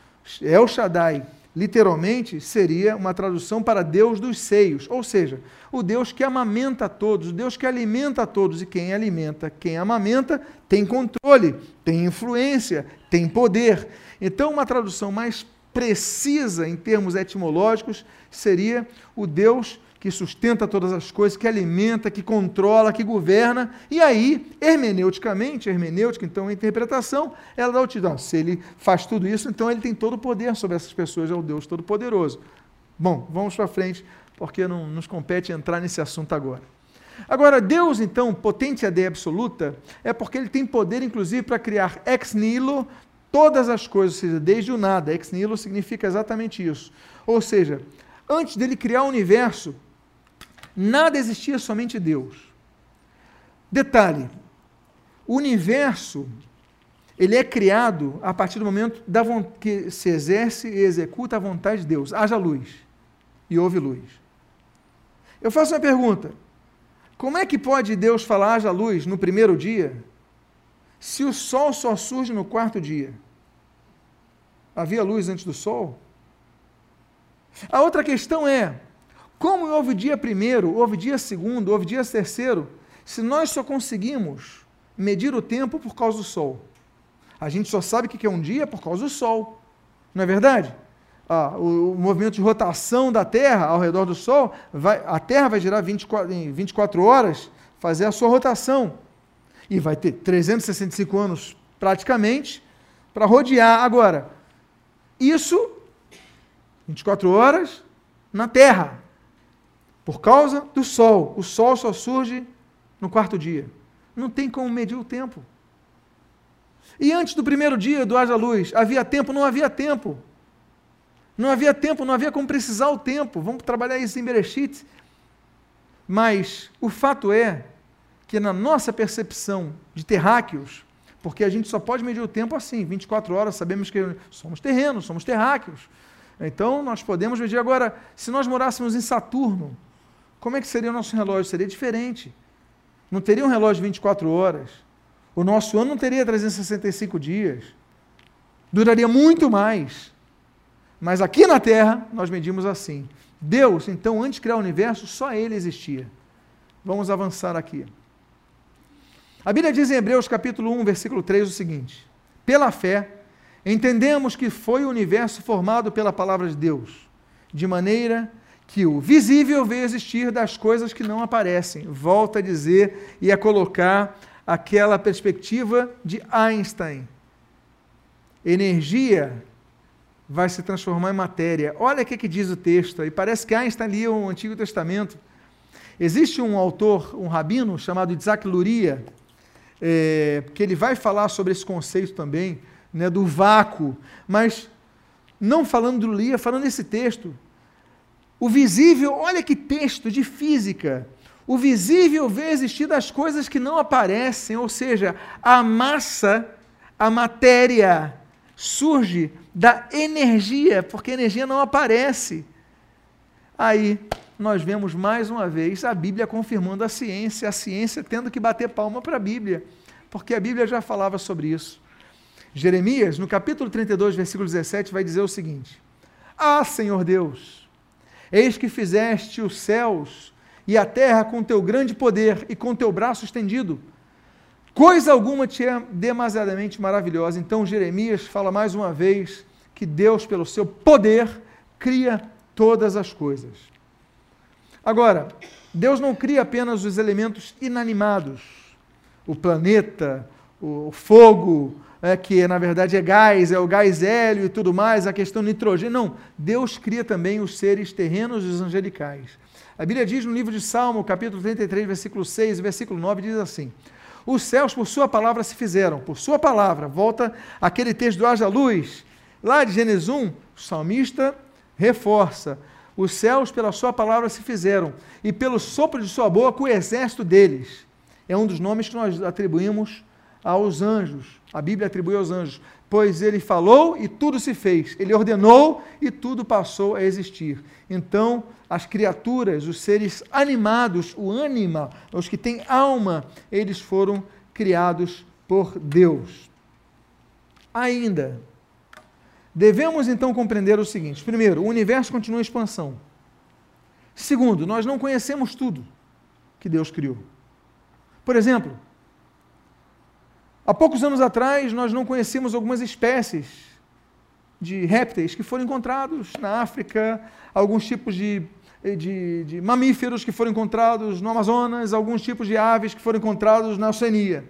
O Shaddai. Literalmente seria uma tradução para Deus dos seios, ou seja, o Deus que amamenta a todos, o Deus que alimenta a todos, e quem alimenta, quem amamenta, tem controle, tem influência, tem poder. Então, uma tradução mais precisa em termos etimológicos seria o Deus que sustenta todas as coisas, que alimenta, que controla, que governa. E aí, hermeneuticamente, hermenêutica, então, a interpretação, ela dá o título. Se ele faz tudo isso, então ele tem todo o poder sobre essas pessoas, é o Deus Todo-Poderoso. Bom, vamos para frente, porque não nos compete entrar nesse assunto agora. Agora, Deus, então, potente AD absoluta, é porque ele tem poder, inclusive, para criar ex nihilo todas as coisas, ou seja, desde o nada. Ex nihilo significa exatamente isso. Ou seja, antes dele criar o universo, nada existia, somente Deus. Detalhe: o universo ele é criado a partir do momento da que se exerce e executa a vontade de Deus. Haja luz. E houve luz. Eu faço uma pergunta: como é que pode Deus falar haja luz no primeiro dia, se o sol só surge no quarto dia? Havia luz antes do sol? A outra questão é: como houve dia primeiro, houve dia segundo, houve dia terceiro, se nós só conseguimos medir o tempo por causa do sol. A gente só sabe o que é um dia por causa do sol. Não é verdade? Ah, o, o, movimento de rotação da Terra ao redor do Sol, vai, a Terra vai girar 24, em 24 horas, fazer a sua rotação. E vai ter 365 anos praticamente para rodear. Agora, isso, 24 horas na Terra, por causa do Sol. O Sol só surge no quarto dia. Não tem como medir o tempo. E antes do primeiro dia do haja luz, havia tempo? Não havia tempo. Não havia tempo, não havia como precisar o tempo. Vamos trabalhar isso em Bereshit. Mas o fato é que na nossa percepção de terráqueos, porque a gente só pode medir o tempo assim, 24 horas, sabemos que somos terrenos, somos terráqueos. Então nós podemos medir agora, se nós morássemos em Saturno, como é que seria o nosso relógio? Seria diferente. Não teria um relógio de 24 horas. O nosso ano não teria 365 dias. Duraria muito mais. Mas aqui na Terra, nós medimos assim. Deus, então, antes de criar o universo, só Ele existia. Vamos avançar aqui. A Bíblia diz em Hebreus capítulo 1, versículo 3 o seguinte: Pela fé, entendemos que foi o universo formado pela palavra de Deus, de maneira que o visível veio existir das coisas que não aparecem. Volta a dizer e a colocar aquela perspectiva de Einstein. Energia vai se transformar em matéria. Olha o que, que diz o texto, e parece que Einstein lia o Antigo Testamento. Existe um autor, um rabino, chamado Isaac Luria, é, que ele vai falar sobre esse conceito também, né, do vácuo, mas não falando do Luria, falando desse texto. O visível, olha que texto de física. O visível vê existir das coisas que não aparecem, ou seja, a massa, a matéria, surge da energia, porque a energia não aparece. Aí nós vemos mais uma vez a Bíblia confirmando a ciência, a ciência tendo que bater palma para a Bíblia, porque a Bíblia já falava sobre isso. Jeremias, no capítulo 32, versículo 17, vai dizer o seguinte: Ah, Senhor Deus, eis que fizeste os céus e a terra com teu grande poder e com teu braço estendido Coisa alguma te é demasiadamente maravilhosa. Então Jeremias fala mais uma vez que Deus, pelo seu poder, cria todas as coisas. Agora, Deus não cria apenas os elementos inanimados, o planeta, o fogo, é, que na verdade é gás, é o gás hélio e tudo mais, a questão nitrogênio. Não, Deus cria também os seres terrenos e os angelicais. A Bíblia diz no livro de Salmo, capítulo 33, versículo 6 e versículo 9, diz assim: os céus, por sua palavra, se fizeram. Por sua palavra. Volta aquele texto do Haja Luz. Lá de Gênesis 1, o salmista reforça. Os céus, pela sua palavra, se fizeram. E pelo sopro de sua boca, o exército deles. É um dos nomes que nós atribuímos aos anjos. A Bíblia atribui aos anjos. Pois ele falou e tudo se fez. Ele ordenou e tudo passou a existir. Então, as criaturas, os seres animados, o ânima, os que têm alma, eles foram criados por Deus. Ainda, devemos então compreender o seguinte: primeiro, o universo continua em expansão. Segundo, nós não conhecemos tudo que Deus criou. Por exemplo, há poucos anos atrás nós não conhecíamos algumas espécies de répteis que foram encontrados na África, alguns tipos de, de, de, mamíferos que foram encontrados no Amazonas, alguns tipos de aves que foram encontrados na Oceania.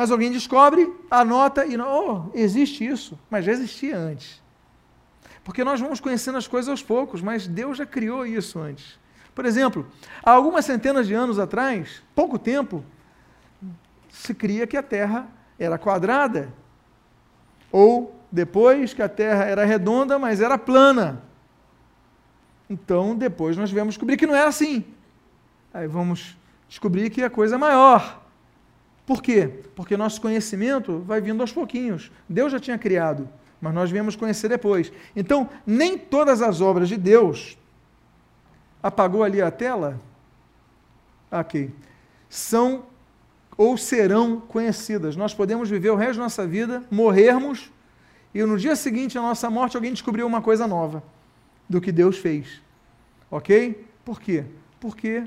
Mas alguém descobre, anota e, oh, existe isso, mas já existia antes. Porque nós vamos conhecendo as coisas aos poucos, mas Deus já criou isso antes. Por exemplo, há algumas centenas de anos atrás, pouco tempo, se cria que a Terra era quadrada. Ou depois que a Terra era redonda, mas era plana. Então, depois nós viemos descobrir que não era assim. Aí vamos descobrir que a coisa é maior. Por quê? Porque nosso conhecimento vai vindo aos pouquinhos. Deus já tinha criado, mas nós viemos conhecer depois. Então, nem todas as obras de Deus. Apagou ali a tela? Ok. São ou serão conhecidas. Nós podemos viver o resto da nossa vida, morrermos e no dia seguinte à nossa morte alguém descobriu uma coisa nova do que Deus fez. Ok? Por quê? Porque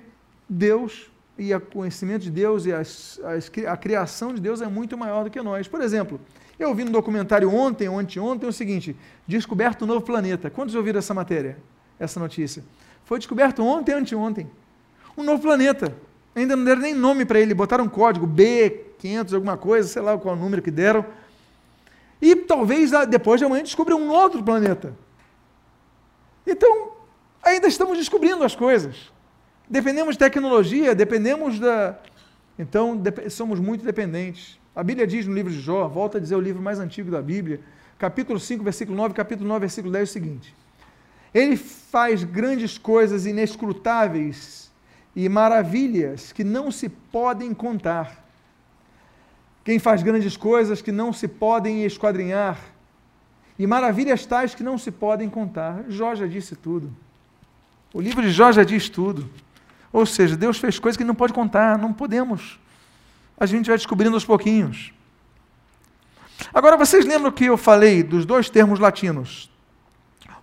Deus e o conhecimento de Deus e as, as, a criação de Deus é muito maior do que nós. Por exemplo, eu vi no documentário ontem ou anteontem o seguinte: descoberto um novo planeta. Quantos ouviram essa matéria, essa notícia? Foi descoberto ontem, anteontem. Um novo planeta. Ainda não deram nem nome para ele, botaram um código B500, alguma coisa, sei lá qual número que deram. E talvez depois de amanhã descubra um outro planeta. Então, ainda estamos descobrindo as coisas. Dependemos de tecnologia, dependemos da. Então, somos muito dependentes. A Bíblia diz no livro de Jó, volta a dizer o livro mais antigo da Bíblia, capítulo 5, versículo 9, capítulo 9, versículo 10, é o seguinte: Ele faz grandes coisas inescrutáveis e maravilhas que não se podem contar. Quem faz grandes coisas que não se podem esquadrinhar, e maravilhas tais que não se podem contar. Jó já disse tudo. O livro de Jó já diz tudo. Ou seja, Deus fez coisas que não pode contar, não podemos. A gente vai descobrindo aos pouquinhos. Agora, vocês lembram que eu falei dos dois termos latinos?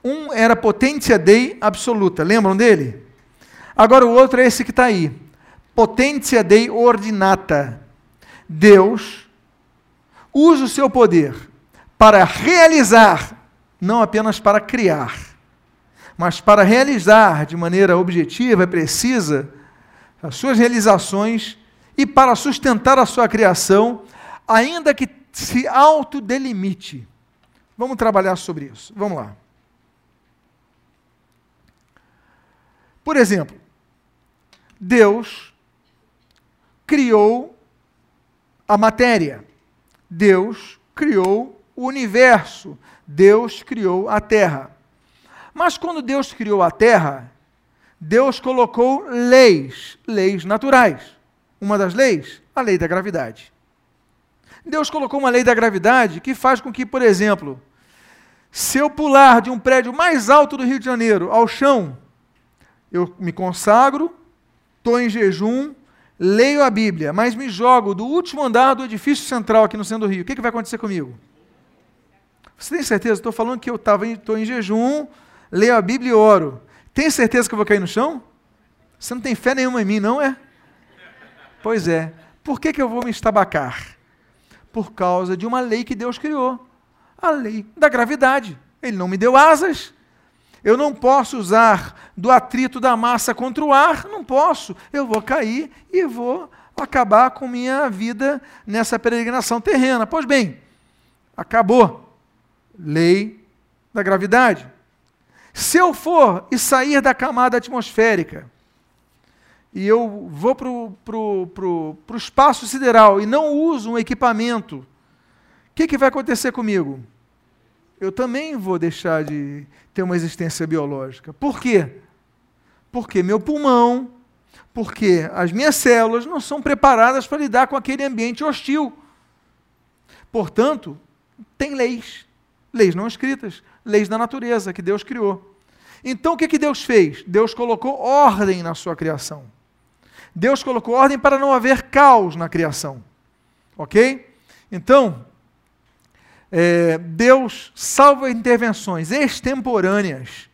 Um era potentia dei absoluta, lembram dele? Agora o outro é esse que está aí. Potentia dei ordinata. Deus usa o seu poder para realizar, não apenas para criar mas para realizar de maneira objetiva precisa as suas realizações e para sustentar a sua criação, ainda que se autodelimite. Vamos trabalhar sobre isso. Vamos lá. Por exemplo, Deus criou a matéria. Deus criou o universo. Deus criou a terra. Mas quando Deus criou a terra, Deus colocou leis, leis naturais. Uma das leis, a lei da gravidade. Deus colocou uma lei da gravidade que faz com que, por exemplo, se eu pular de um prédio mais alto do Rio de Janeiro ao chão, eu me consagro, estou em jejum, leio a Bíblia, mas me jogo do último andar do edifício central aqui no centro do Rio. O que, que vai acontecer comigo? Você tem certeza? Estou falando que eu estou em jejum, leio a Bíblia e oro. Tem certeza que eu vou cair no chão? Você não tem fé nenhuma em mim, não é? Pois é. Por que, que eu vou me estabacar? Por causa de uma lei que Deus criou a lei da gravidade. Ele não me deu asas. Eu não posso usar do atrito da massa contra o ar, não posso. Eu vou cair e vou acabar com minha vida nessa peregrinação terrena. Pois bem, acabou. Lei da gravidade. Se eu for e sair da camada atmosférica, e eu vou para o pro, pro, pro espaço sideral e não uso um equipamento, o que, que vai acontecer comigo? Eu também vou deixar de ter uma existência biológica. Por quê? Porque meu pulmão, porque as minhas células não são preparadas para lidar com aquele ambiente hostil. Portanto, tem leis, leis não escritas, leis da natureza que Deus criou. Então o que, que Deus fez? Deus colocou ordem na sua criação. Deus colocou ordem para não haver caos na criação. Ok? Então, é, Deus salva intervenções extemporâneas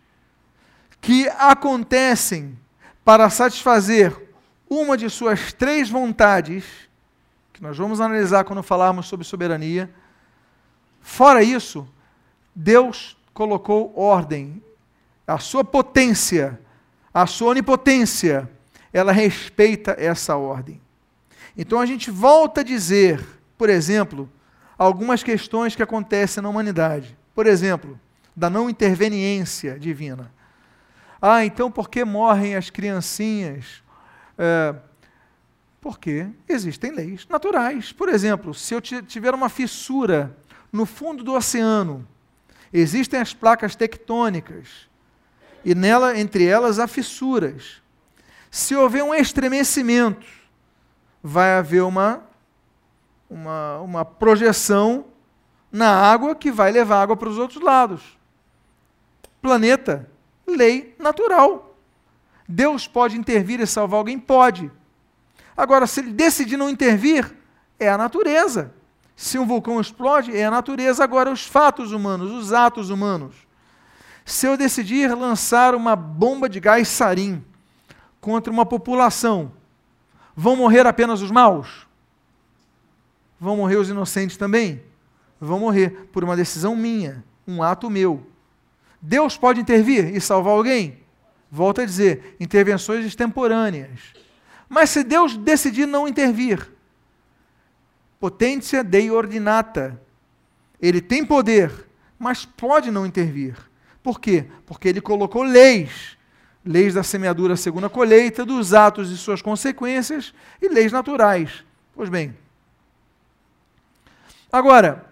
que acontecem para satisfazer uma de suas três vontades, que nós vamos analisar quando falarmos sobre soberania. Fora isso, Deus colocou ordem. A sua potência, a sua onipotência, ela respeita essa ordem. Então a gente volta a dizer, por exemplo, algumas questões que acontecem na humanidade. Por exemplo, da não interveniência divina. Ah, então por que morrem as criancinhas? É, porque existem leis naturais. Por exemplo, se eu tiver uma fissura no fundo do oceano, Existem as placas tectônicas, e nela, entre elas, há fissuras. Se houver um estremecimento, vai haver uma, uma, uma projeção na água que vai levar água para os outros lados. Planeta, lei natural. Deus pode intervir e salvar alguém? Pode. Agora, se ele decidir não intervir, é a natureza. Se um vulcão explode, é a natureza, agora os fatos humanos, os atos humanos. Se eu decidir lançar uma bomba de gás sarin contra uma população, Vão morrer apenas os maus? Vão morrer os inocentes também? Vão morrer por uma decisão minha, um ato meu. Deus pode intervir e salvar alguém? Volto a dizer, intervenções extemporâneas. Mas se Deus decidir não intervir, potência dei ordinata, ele tem poder, mas pode não intervir. Por quê? Porque ele colocou leis. Leis da semeadura segundo a colheita, dos atos e suas consequências e leis naturais. Pois bem. Agora,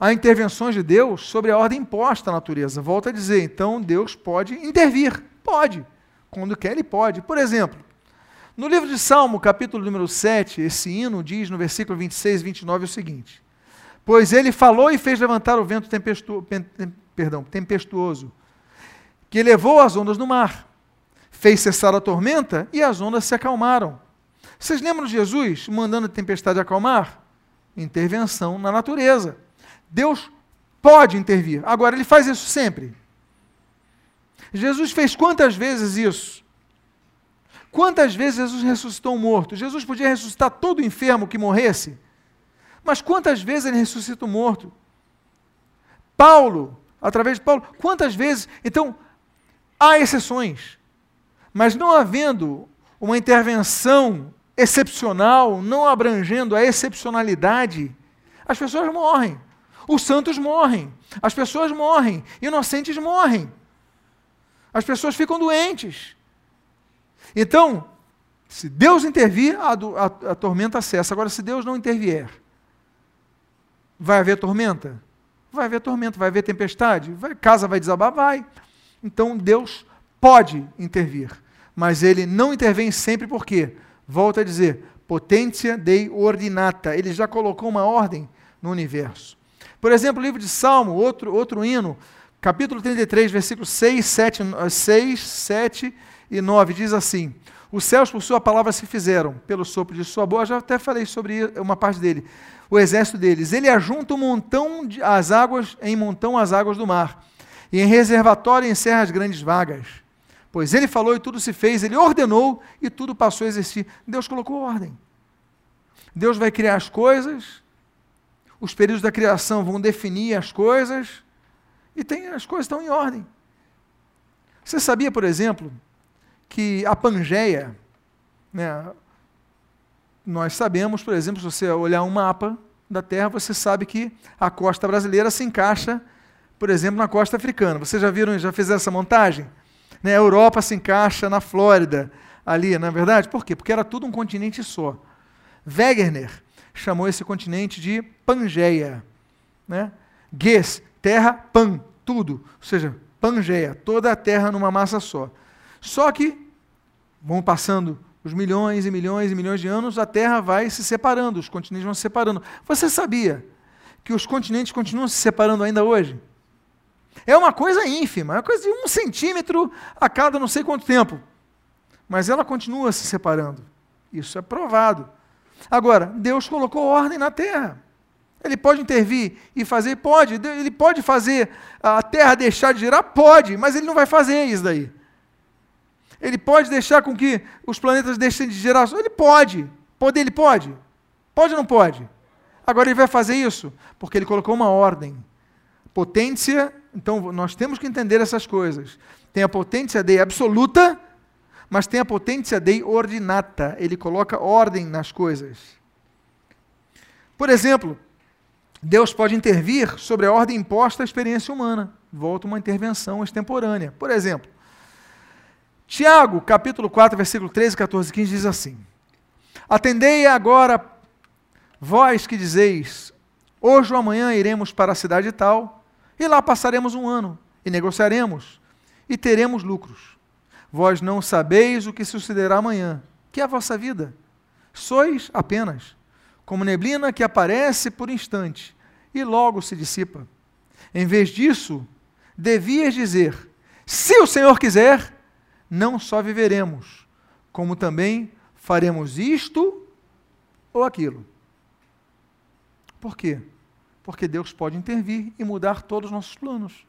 há intervenções de Deus sobre a ordem imposta à natureza. Volto a dizer, então Deus pode intervir. Pode. Quando quer, ele pode. Por exemplo, no livro de Salmo, capítulo número 7, esse hino diz no versículo 26 e 29 o seguinte: Pois ele falou e fez levantar o vento tempestu, perdão, tempestuoso, que levou as ondas no mar, fez cessar a tormenta e as ondas se acalmaram. Vocês lembram de Jesus mandando a tempestade acalmar? Intervenção na natureza. Deus pode intervir. Agora, ele faz isso sempre. Jesus fez quantas vezes isso? Quantas vezes Jesus ressuscitou um morto? Jesus podia ressuscitar todo enfermo que morresse, mas quantas vezes ele ressuscita um morto? Paulo, através de Paulo, quantas vezes? Então, há exceções, mas não havendo uma intervenção excepcional, não abrangendo a excepcionalidade, as pessoas morrem. Os santos morrem, as pessoas morrem, inocentes morrem. As pessoas ficam doentes. Então, se Deus intervir, a, a, a, tormenta cessa. Agora, se Deus não intervier, vai haver tormenta? Vai haver tormenta, vai haver tempestade? Vai, casa vai desabar? Vai. Então, Deus pode intervir, mas ele não intervém sempre porque, volta a dizer, potência dei ordinata. Ele já colocou uma ordem no universo. Por exemplo, o livro de Salmo, outro, outro hino, capítulo 33, versículos 6, 7, 6, 7 e 9, diz assim: Os céus por sua palavra se fizeram, pelo sopro de sua boca, já até falei sobre uma parte dele, o exército deles. Ele ajunta um montão de, as águas, em montão as águas do mar, e em reservatório encerra as grandes vagas. Pois ele falou e tudo se fez, ele ordenou e tudo passou a existir. Deus colocou ordem. Deus vai criar as coisas, os períodos da criação vão definir as coisas, e tem, as coisas estão em ordem. Você sabia, por exemplo, que a Pangeia, né, nós sabemos, por exemplo, se você olhar um mapa da Terra, você sabe que a costa brasileira se encaixa, por exemplo, na costa africana. Vocês já viram, já fizeram essa montagem? Né, a Europa se encaixa na Flórida, ali, na é verdade? Por quê? Porque era tudo um continente só. Wegener chamou esse continente de Pangeia. Né? Ges, terra, pan, tudo. Ou seja, Pangeia, toda a terra numa massa só. Só que vão passando os milhões e milhões e milhões de anos, a Terra vai se separando, os continentes vão se separando. Você sabia que os continentes continuam se separando ainda hoje? É uma coisa ínfima, é uma coisa de um centímetro a cada não sei quanto tempo. Mas ela continua se separando. Isso é provado. Agora, Deus colocou ordem na terra. Ele pode intervir e fazer? Pode. Ele pode fazer a Terra deixar de girar? Pode, mas ele não vai fazer isso daí. Ele pode deixar com que os planetas deixem de girar? Ele pode. Poder, ele pode. Pode ou não pode? Agora ele vai fazer isso porque ele colocou uma ordem. Potência, então nós temos que entender essas coisas. Tem a potência Dei absoluta, mas tem a potência Dei ordinata. Ele coloca ordem nas coisas. Por exemplo, Deus pode intervir sobre a ordem imposta à experiência humana. Volta uma intervenção extemporânea. Por exemplo, Tiago, capítulo 4, versículo 13, 14 e 15 diz assim: Atendei agora, vós que dizeis, hoje ou amanhã iremos para a cidade tal, e lá passaremos um ano, e negociaremos, e teremos lucros. Vós não sabeis o que sucederá amanhã, que é a vossa vida. Sois apenas como neblina que aparece por instante e logo se dissipa. Em vez disso, devias dizer: se o Senhor quiser, não só viveremos, como também faremos isto ou aquilo. Por quê? Porque Deus pode intervir e mudar todos os nossos planos.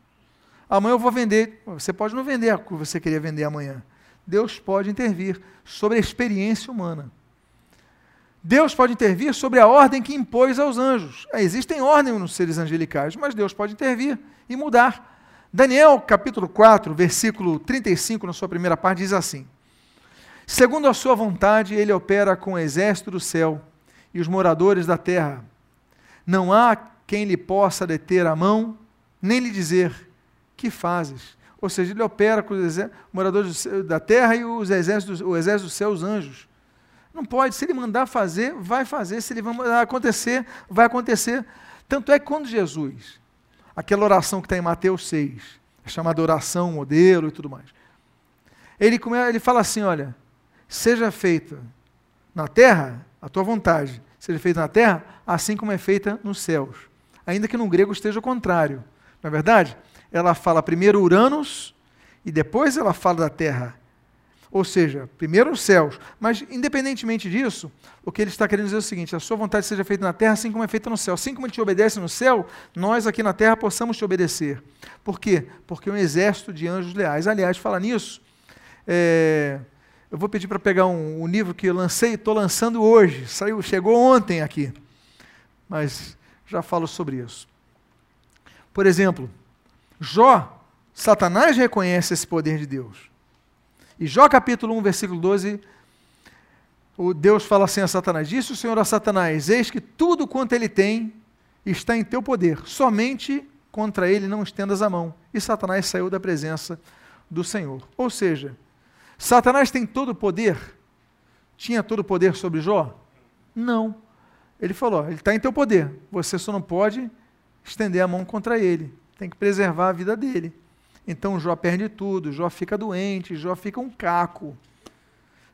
Amanhã eu vou vender. Você pode não vender o que você queria vender amanhã. Deus pode intervir sobre a experiência humana. Deus pode intervir sobre a ordem que impôs aos anjos. Existem ordens nos seres angelicais, mas Deus pode intervir e mudar. Daniel, capítulo 4, versículo 35, na sua primeira parte, diz assim: Segundo a sua vontade, ele opera com o exército do céu e os moradores da terra. Não há quem lhe possa deter a mão, nem lhe dizer: Que fazes? Ou seja, ele opera com os moradores da terra e os exércitos, o exército do céu, os anjos. Não pode. Se ele mandar fazer, vai fazer. Se ele mandar acontecer, vai acontecer. Tanto é que quando Jesus, aquela oração que está em Mateus 6, é chamada oração modelo e tudo mais, ele, ele fala assim: olha, seja feita na terra a tua vontade, seja feita na terra assim como é feita nos céus. Ainda que no grego esteja o contrário. Não é verdade? Ela fala primeiro Uranus e depois ela fala da terra. Ou seja, primeiro os céus. Mas, independentemente disso, o que ele está querendo dizer é o seguinte: a sua vontade seja feita na terra, assim como é feita no céu. Assim como ele te obedece no céu, nós aqui na terra possamos te obedecer. Por quê? Porque um exército de anjos leais. Aliás, fala nisso. É, eu vou pedir para pegar um, um, livro que eu lancei, estou lançando hoje. Saiu, chegou ontem aqui. Mas já falo sobre isso. Por exemplo, Jó, Satanás reconhece esse poder de Deus. E Jó capítulo 1, versículo 12, o Deus fala assim a Satanás: Disse o Senhor a Satanás: Eis que tudo quanto ele tem está em teu poder, somente contra ele não estendas a mão. E Satanás saiu da presença do Senhor. Ou seja, Satanás tem todo o poder? Tinha todo o poder sobre Jó? Não. Ele falou: ele está em teu poder, você só não pode estender a mão contra ele, tem que preservar a vida dele. Então Jó perde tudo, Jó fica doente, Jó fica um caco.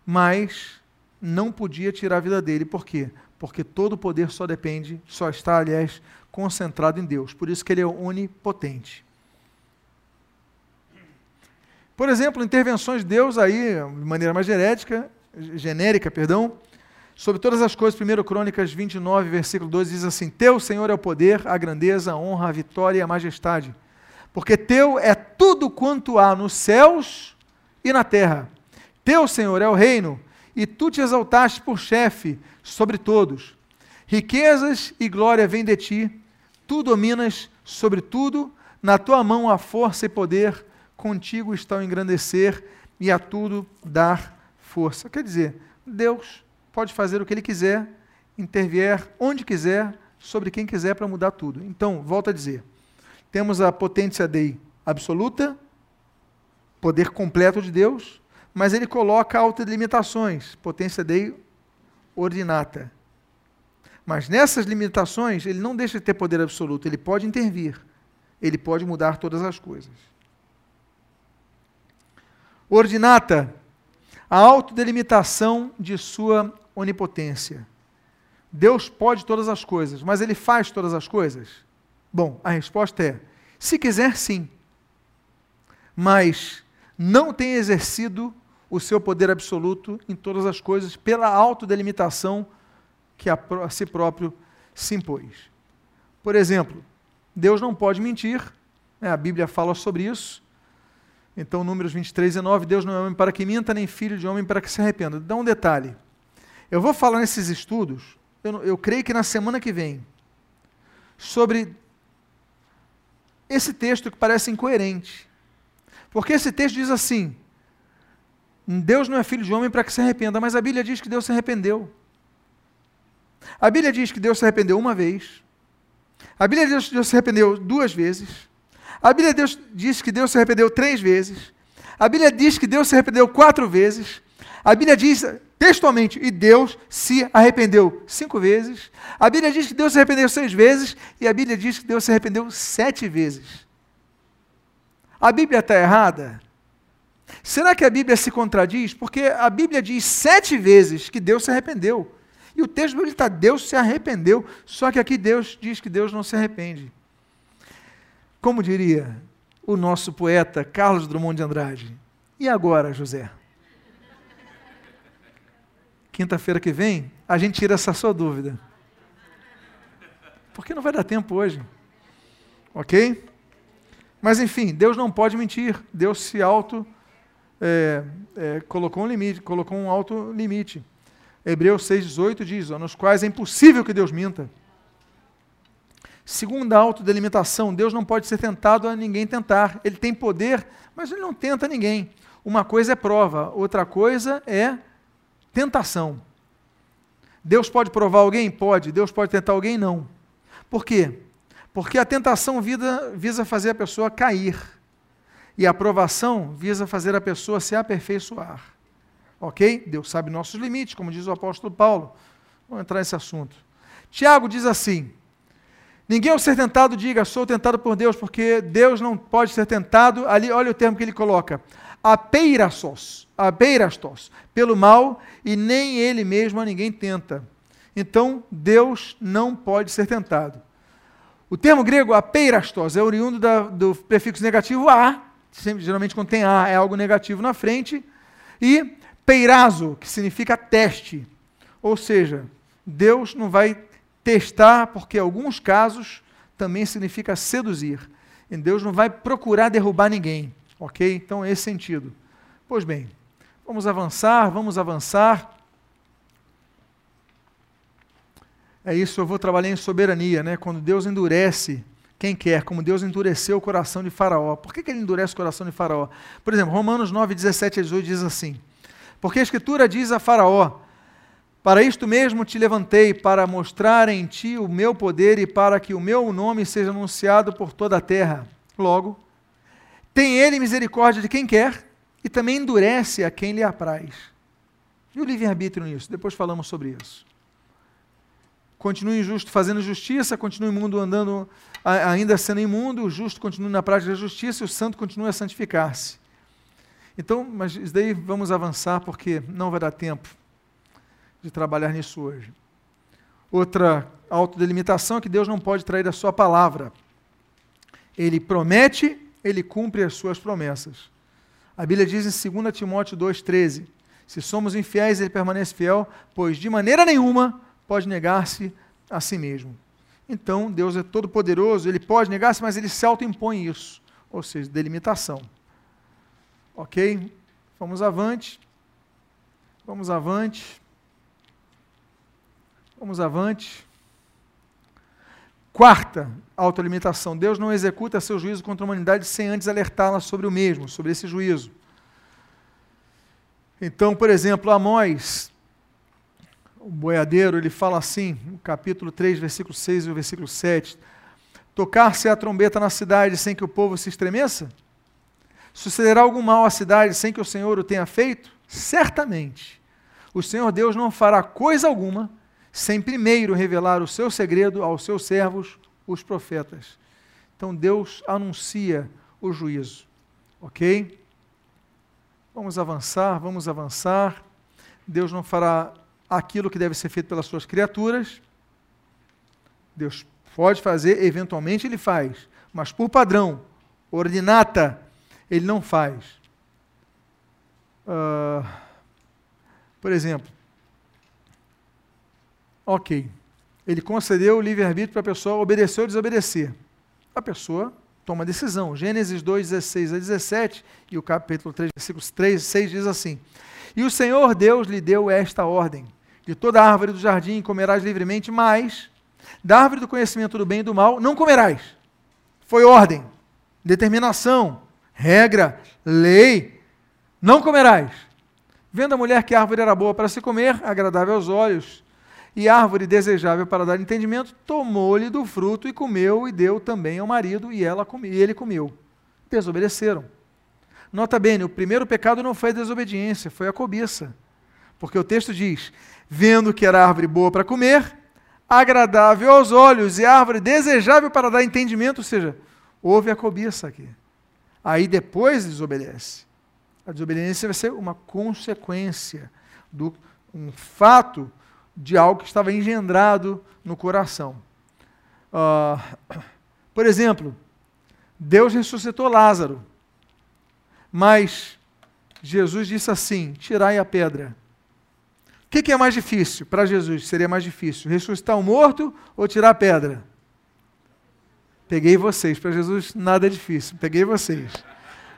Mas não podia tirar a vida dele, por quê? Porque todo o poder só depende, só está, aliás, concentrado em Deus. Por isso que ele é onipotente. Por exemplo, intervenções de Deus aí, de maneira mais genérica, genérica, perdão, sobre todas as coisas, 1 Crônicas 29, versículo 12, diz assim: Teu, Senhor, é o poder, a grandeza, a honra, a vitória e a majestade porque teu é tudo quanto há nos céus e na terra. Teu, Senhor, é o reino, e tu te exaltaste por chefe sobre todos. Riquezas e glória vêm de ti, tu dominas sobre tudo, na tua mão há força e poder, contigo está o engrandecer e a tudo dar força. Quer dizer, Deus pode fazer o que ele quiser, intervier onde quiser, sobre quem quiser para mudar tudo. Então, volta a dizer, temos a potência Dei absoluta, poder completo de Deus, mas ele coloca autolimitações, potência Dei ordinata. Mas nessas limitações, ele não deixa de ter poder absoluto, ele pode intervir, ele pode mudar todas as coisas. Ordinata, a autodelimitação de sua onipotência. Deus pode todas as coisas, mas ele faz todas as coisas? Bom, a resposta é: se quiser, sim. Mas não tem exercido o seu poder absoluto em todas as coisas pela autodelimitação que a, a si próprio se impôs. Por exemplo, Deus não pode mentir, né? a Bíblia fala sobre isso. Então, Números 23 e 9, Deus não é homem para que minta, nem filho de homem para que se arrependa. Dá um detalhe. Eu vou falar nesses estudos, eu, eu creio que na semana que vem, sobre esse texto que parece incoerente. Porque esse texto diz assim: Deus não é filho de homem para que se arrependa, mas a Bíblia diz que Deus se arrependeu. A Bíblia diz que Deus se arrependeu uma vez. A Bíblia diz que Deus se arrependeu duas vezes. A Bíblia diz que Deus se arrependeu três vezes. A Bíblia diz que Deus se arrependeu quatro vezes. A Bíblia diz textualmente, e Deus se arrependeu cinco vezes. A Bíblia diz que Deus se arrependeu seis vezes, e a Bíblia diz que Deus se arrependeu sete vezes. A Bíblia está errada? Será que a Bíblia se contradiz? Porque a Bíblia diz sete vezes que Deus se arrependeu. E o texto bíblico está, Deus se arrependeu, só que aqui Deus diz que Deus não se arrepende. Como diria o nosso poeta Carlos Drummond de Andrade, e agora, José? Quinta-feira que vem, a gente tira essa sua dúvida. Porque não vai dar tempo hoje. Ok? Mas enfim, Deus não pode mentir. Deus se auto é, é, colocou um limite, colocou um alto limite. Hebreus 6,18 diz: ó, nos quais é impossível que Deus minta. Segunda autodelimitação, Deus não pode ser tentado a ninguém tentar. Ele tem poder, mas ele não tenta ninguém. Uma coisa é prova, outra coisa é tentação. Deus pode provar alguém? Pode. Deus pode tentar alguém? Não. Por quê? Porque a tentação visa, visa fazer a pessoa cair. E a aprovação visa fazer a pessoa se aperfeiçoar. Ok? Deus sabe nossos limites, como diz o apóstolo Paulo. Vamos entrar nesse assunto. Tiago diz assim: Ninguém ao ser tentado diga, sou tentado por Deus, porque Deus não pode ser tentado. Ali, olha o termo que ele coloca: apeirastos, apeirastos, pelo mal, e nem ele mesmo a ninguém tenta. Então, Deus não pode ser tentado. O termo grego apeirastos é oriundo da, do prefixo negativo a, sempre, geralmente quando tem a é algo negativo na frente, e peirazo, que significa teste. Ou seja, Deus não vai testar, porque em alguns casos também significa seduzir. E Deus não vai procurar derrubar ninguém, ok? Então, esse sentido. Pois bem, vamos avançar, vamos avançar. É isso, eu vou trabalhar em soberania, né? Quando Deus endurece quem quer, como Deus endureceu o coração de Faraó. Por que, que ele endurece o coração de Faraó? Por exemplo, Romanos 9, 17 a 18 diz assim: Porque a Escritura diz a Faraó: para isto mesmo te levantei, para mostrar em ti o meu poder e para que o meu nome seja anunciado por toda a terra. Logo, tem ele misericórdia de quem quer e também endurece a quem lhe apraz. E o livre-arbítrio nisso? Depois falamos sobre isso. Continue injusto fazendo justiça, continue imundo andando, ainda sendo imundo, o justo continue na prática da justiça e o santo continue a santificar-se. Então, mas isso daí vamos avançar porque não vai dar tempo de trabalhar nisso hoje. Outra autodelimitação é que Deus não pode trair a sua palavra. Ele promete, ele cumpre as suas promessas. A Bíblia diz em 2 Timóteo 2,13: Se somos infiéis, ele permanece fiel, pois de maneira nenhuma pode negar-se a si mesmo. Então, Deus é todo-poderoso, ele pode negar-se, mas ele se autoimpõe isso, ou seja, delimitação. Ok? Vamos avante. Vamos avante. Vamos avante. Quarta autolimitação: Deus não executa seu juízo contra a humanidade sem antes alertá-la sobre o mesmo, sobre esse juízo. Então, por exemplo, Amós, o boiadeiro, ele fala assim, no capítulo 3, versículo 6 e o versículo 7: Tocar-se a trombeta na cidade sem que o povo se estremeça? Sucederá algum mal à cidade sem que o Senhor o tenha feito? Certamente. O Senhor Deus não fará coisa alguma sem primeiro revelar o seu segredo aos seus servos, os profetas. Então Deus anuncia o juízo. Ok? Vamos avançar, vamos avançar. Deus não fará aquilo que deve ser feito pelas suas criaturas. Deus pode fazer, eventualmente ele faz, mas por padrão, ordinata, ele não faz. Uh, por exemplo, Ok. Ele concedeu o livre-arbítrio para a pessoa obedecer ou desobedecer. A pessoa toma decisão. Gênesis 2, 16 a 17 e o capítulo 3, versículos 3 e 6 diz assim: E o Senhor Deus lhe deu esta ordem: De toda árvore do jardim comerás livremente, mas da árvore do conhecimento do bem e do mal não comerás. Foi ordem, determinação, regra, lei. Não comerás. Vendo a mulher que a árvore era boa para se comer, agradável aos olhos e árvore desejável para dar entendimento, tomou-lhe do fruto e comeu, e deu também ao marido, e, ela e ele comeu. Desobedeceram. Nota bem, o primeiro pecado não foi a desobediência, foi a cobiça. Porque o texto diz: vendo que era árvore boa para comer, agradável aos olhos, e árvore desejável para dar entendimento, ou seja, houve a cobiça aqui. Aí depois desobedece. A desobediência vai ser uma consequência do um fato de algo que estava engendrado no coração. Uh, por exemplo, Deus ressuscitou Lázaro, mas Jesus disse assim: tirai a pedra. O que, que é mais difícil para Jesus? Seria mais difícil ressuscitar o morto ou tirar a pedra? Peguei vocês. Para Jesus, nada é difícil. Peguei vocês.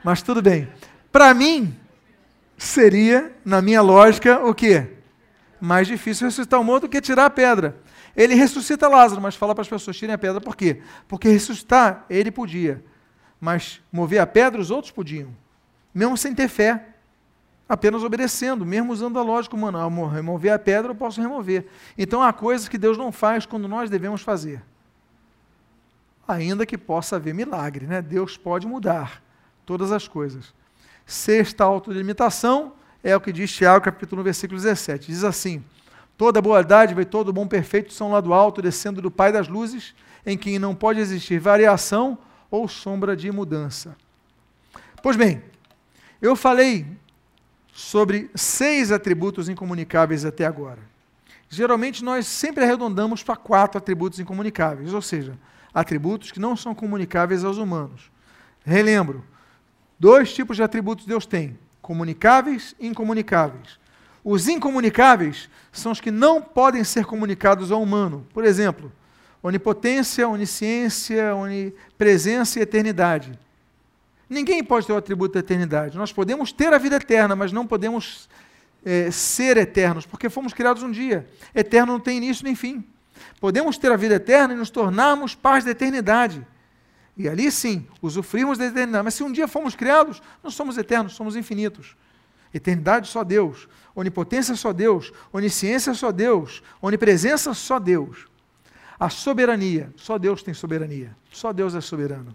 Mas tudo bem. Para mim, seria, na minha lógica, o quê? Mais difícil ressuscitar o morto do que tirar a pedra. Ele ressuscita Lázaro, mas fala para as pessoas tirem a pedra. Por quê? Porque ressuscitar ele podia. Mas mover a pedra os outros podiam. Mesmo sem ter fé. Apenas obedecendo, mesmo usando a lógica humana. remover a pedra eu posso remover. Então há coisas que Deus não faz quando nós devemos fazer. Ainda que possa haver milagre, né? Deus pode mudar todas as coisas. Sexta autolimitação é o que diz Tiago, capítulo 1, versículo 17. Diz assim: Toda boa dádiva e todo bom perfeito são lá do alto, descendo do Pai das luzes, em quem não pode existir variação ou sombra de mudança. Pois bem, eu falei sobre seis atributos incomunicáveis até agora. Geralmente nós sempre arredondamos para quatro atributos incomunicáveis, ou seja, atributos que não são comunicáveis aos humanos. Relembro, dois tipos de atributos Deus tem: comunicáveis e incomunicáveis. Os incomunicáveis são os que não podem ser comunicados ao humano. Por exemplo, onipotência, onisciência, onipresença e eternidade. Ninguém pode ter o atributo da eternidade. Nós podemos ter a vida eterna, mas não podemos é, ser eternos, porque fomos criados um dia. Eterno não tem início nem fim. Podemos ter a vida eterna e nos tornarmos paz da eternidade. E ali sim, usufruímos da eternidade. Mas se um dia fomos criados, não somos eternos, somos infinitos. Eternidade só Deus. Onipotência só Deus. Onisciência só Deus. Onipresença só Deus. A soberania, só Deus tem soberania. Só Deus é soberano.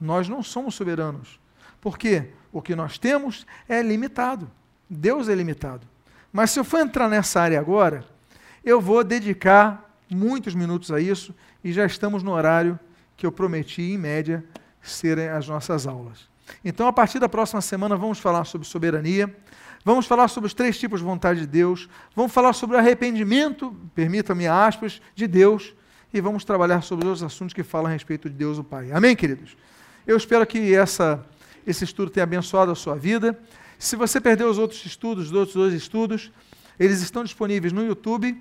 Nós não somos soberanos. Por quê? O que nós temos é limitado. Deus é limitado. Mas se eu for entrar nessa área agora, eu vou dedicar muitos minutos a isso e já estamos no horário que eu prometi, em média, serem as nossas aulas. Então, a partir da próxima semana, vamos falar sobre soberania, vamos falar sobre os três tipos de vontade de Deus, vamos falar sobre o arrependimento, permita-me aspas, de Deus, e vamos trabalhar sobre os assuntos que falam a respeito de Deus o Pai. Amém, queridos? Eu espero que essa, esse estudo tenha abençoado a sua vida. Se você perdeu os outros estudos, os outros dois estudos, eles estão disponíveis no YouTube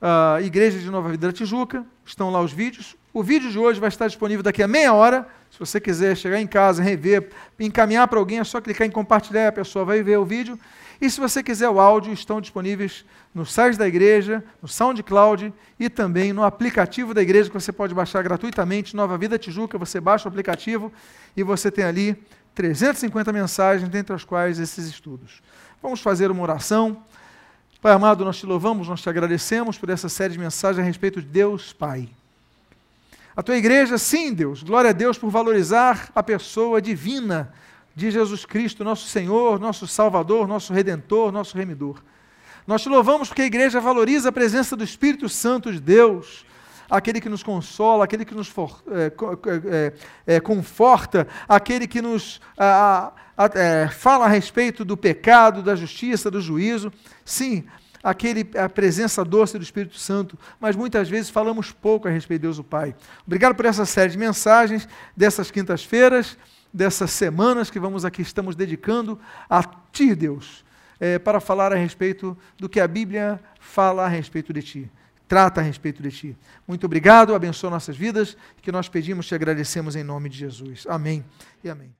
uh, Igreja de Nova Vida da Tijuca, estão lá os vídeos. O vídeo de hoje vai estar disponível daqui a meia hora. Se você quiser chegar em casa, rever, encaminhar para alguém, é só clicar em compartilhar a pessoa vai ver o vídeo. E se você quiser o áudio, estão disponíveis no site da igreja, no SoundCloud e também no aplicativo da igreja que você pode baixar gratuitamente, Nova Vida Tijuca, você baixa o aplicativo e você tem ali 350 mensagens, dentre as quais esses estudos. Vamos fazer uma oração. Pai amado, nós te louvamos, nós te agradecemos por essa série de mensagens a respeito de Deus Pai. A tua igreja, sim, Deus, glória a Deus por valorizar a pessoa divina de Jesus Cristo, nosso Senhor, nosso Salvador, nosso Redentor, nosso Remidor. Nós te louvamos porque a igreja valoriza a presença do Espírito Santo de Deus, aquele que nos consola, aquele que nos for, é, é, é, conforta, aquele que nos a, a, é, fala a respeito do pecado, da justiça, do juízo. Sim, aquele, a presença doce do Espírito Santo, mas muitas vezes falamos pouco a respeito de Deus o Pai. Obrigado por essa série de mensagens dessas quintas-feiras, dessas semanas que vamos aqui, estamos dedicando a Ti, Deus, é, para falar a respeito do que a Bíblia fala a respeito de Ti trata a respeito de ti. Muito obrigado, abençoa nossas vidas, que nós pedimos, te agradecemos em nome de Jesus. Amém e amém.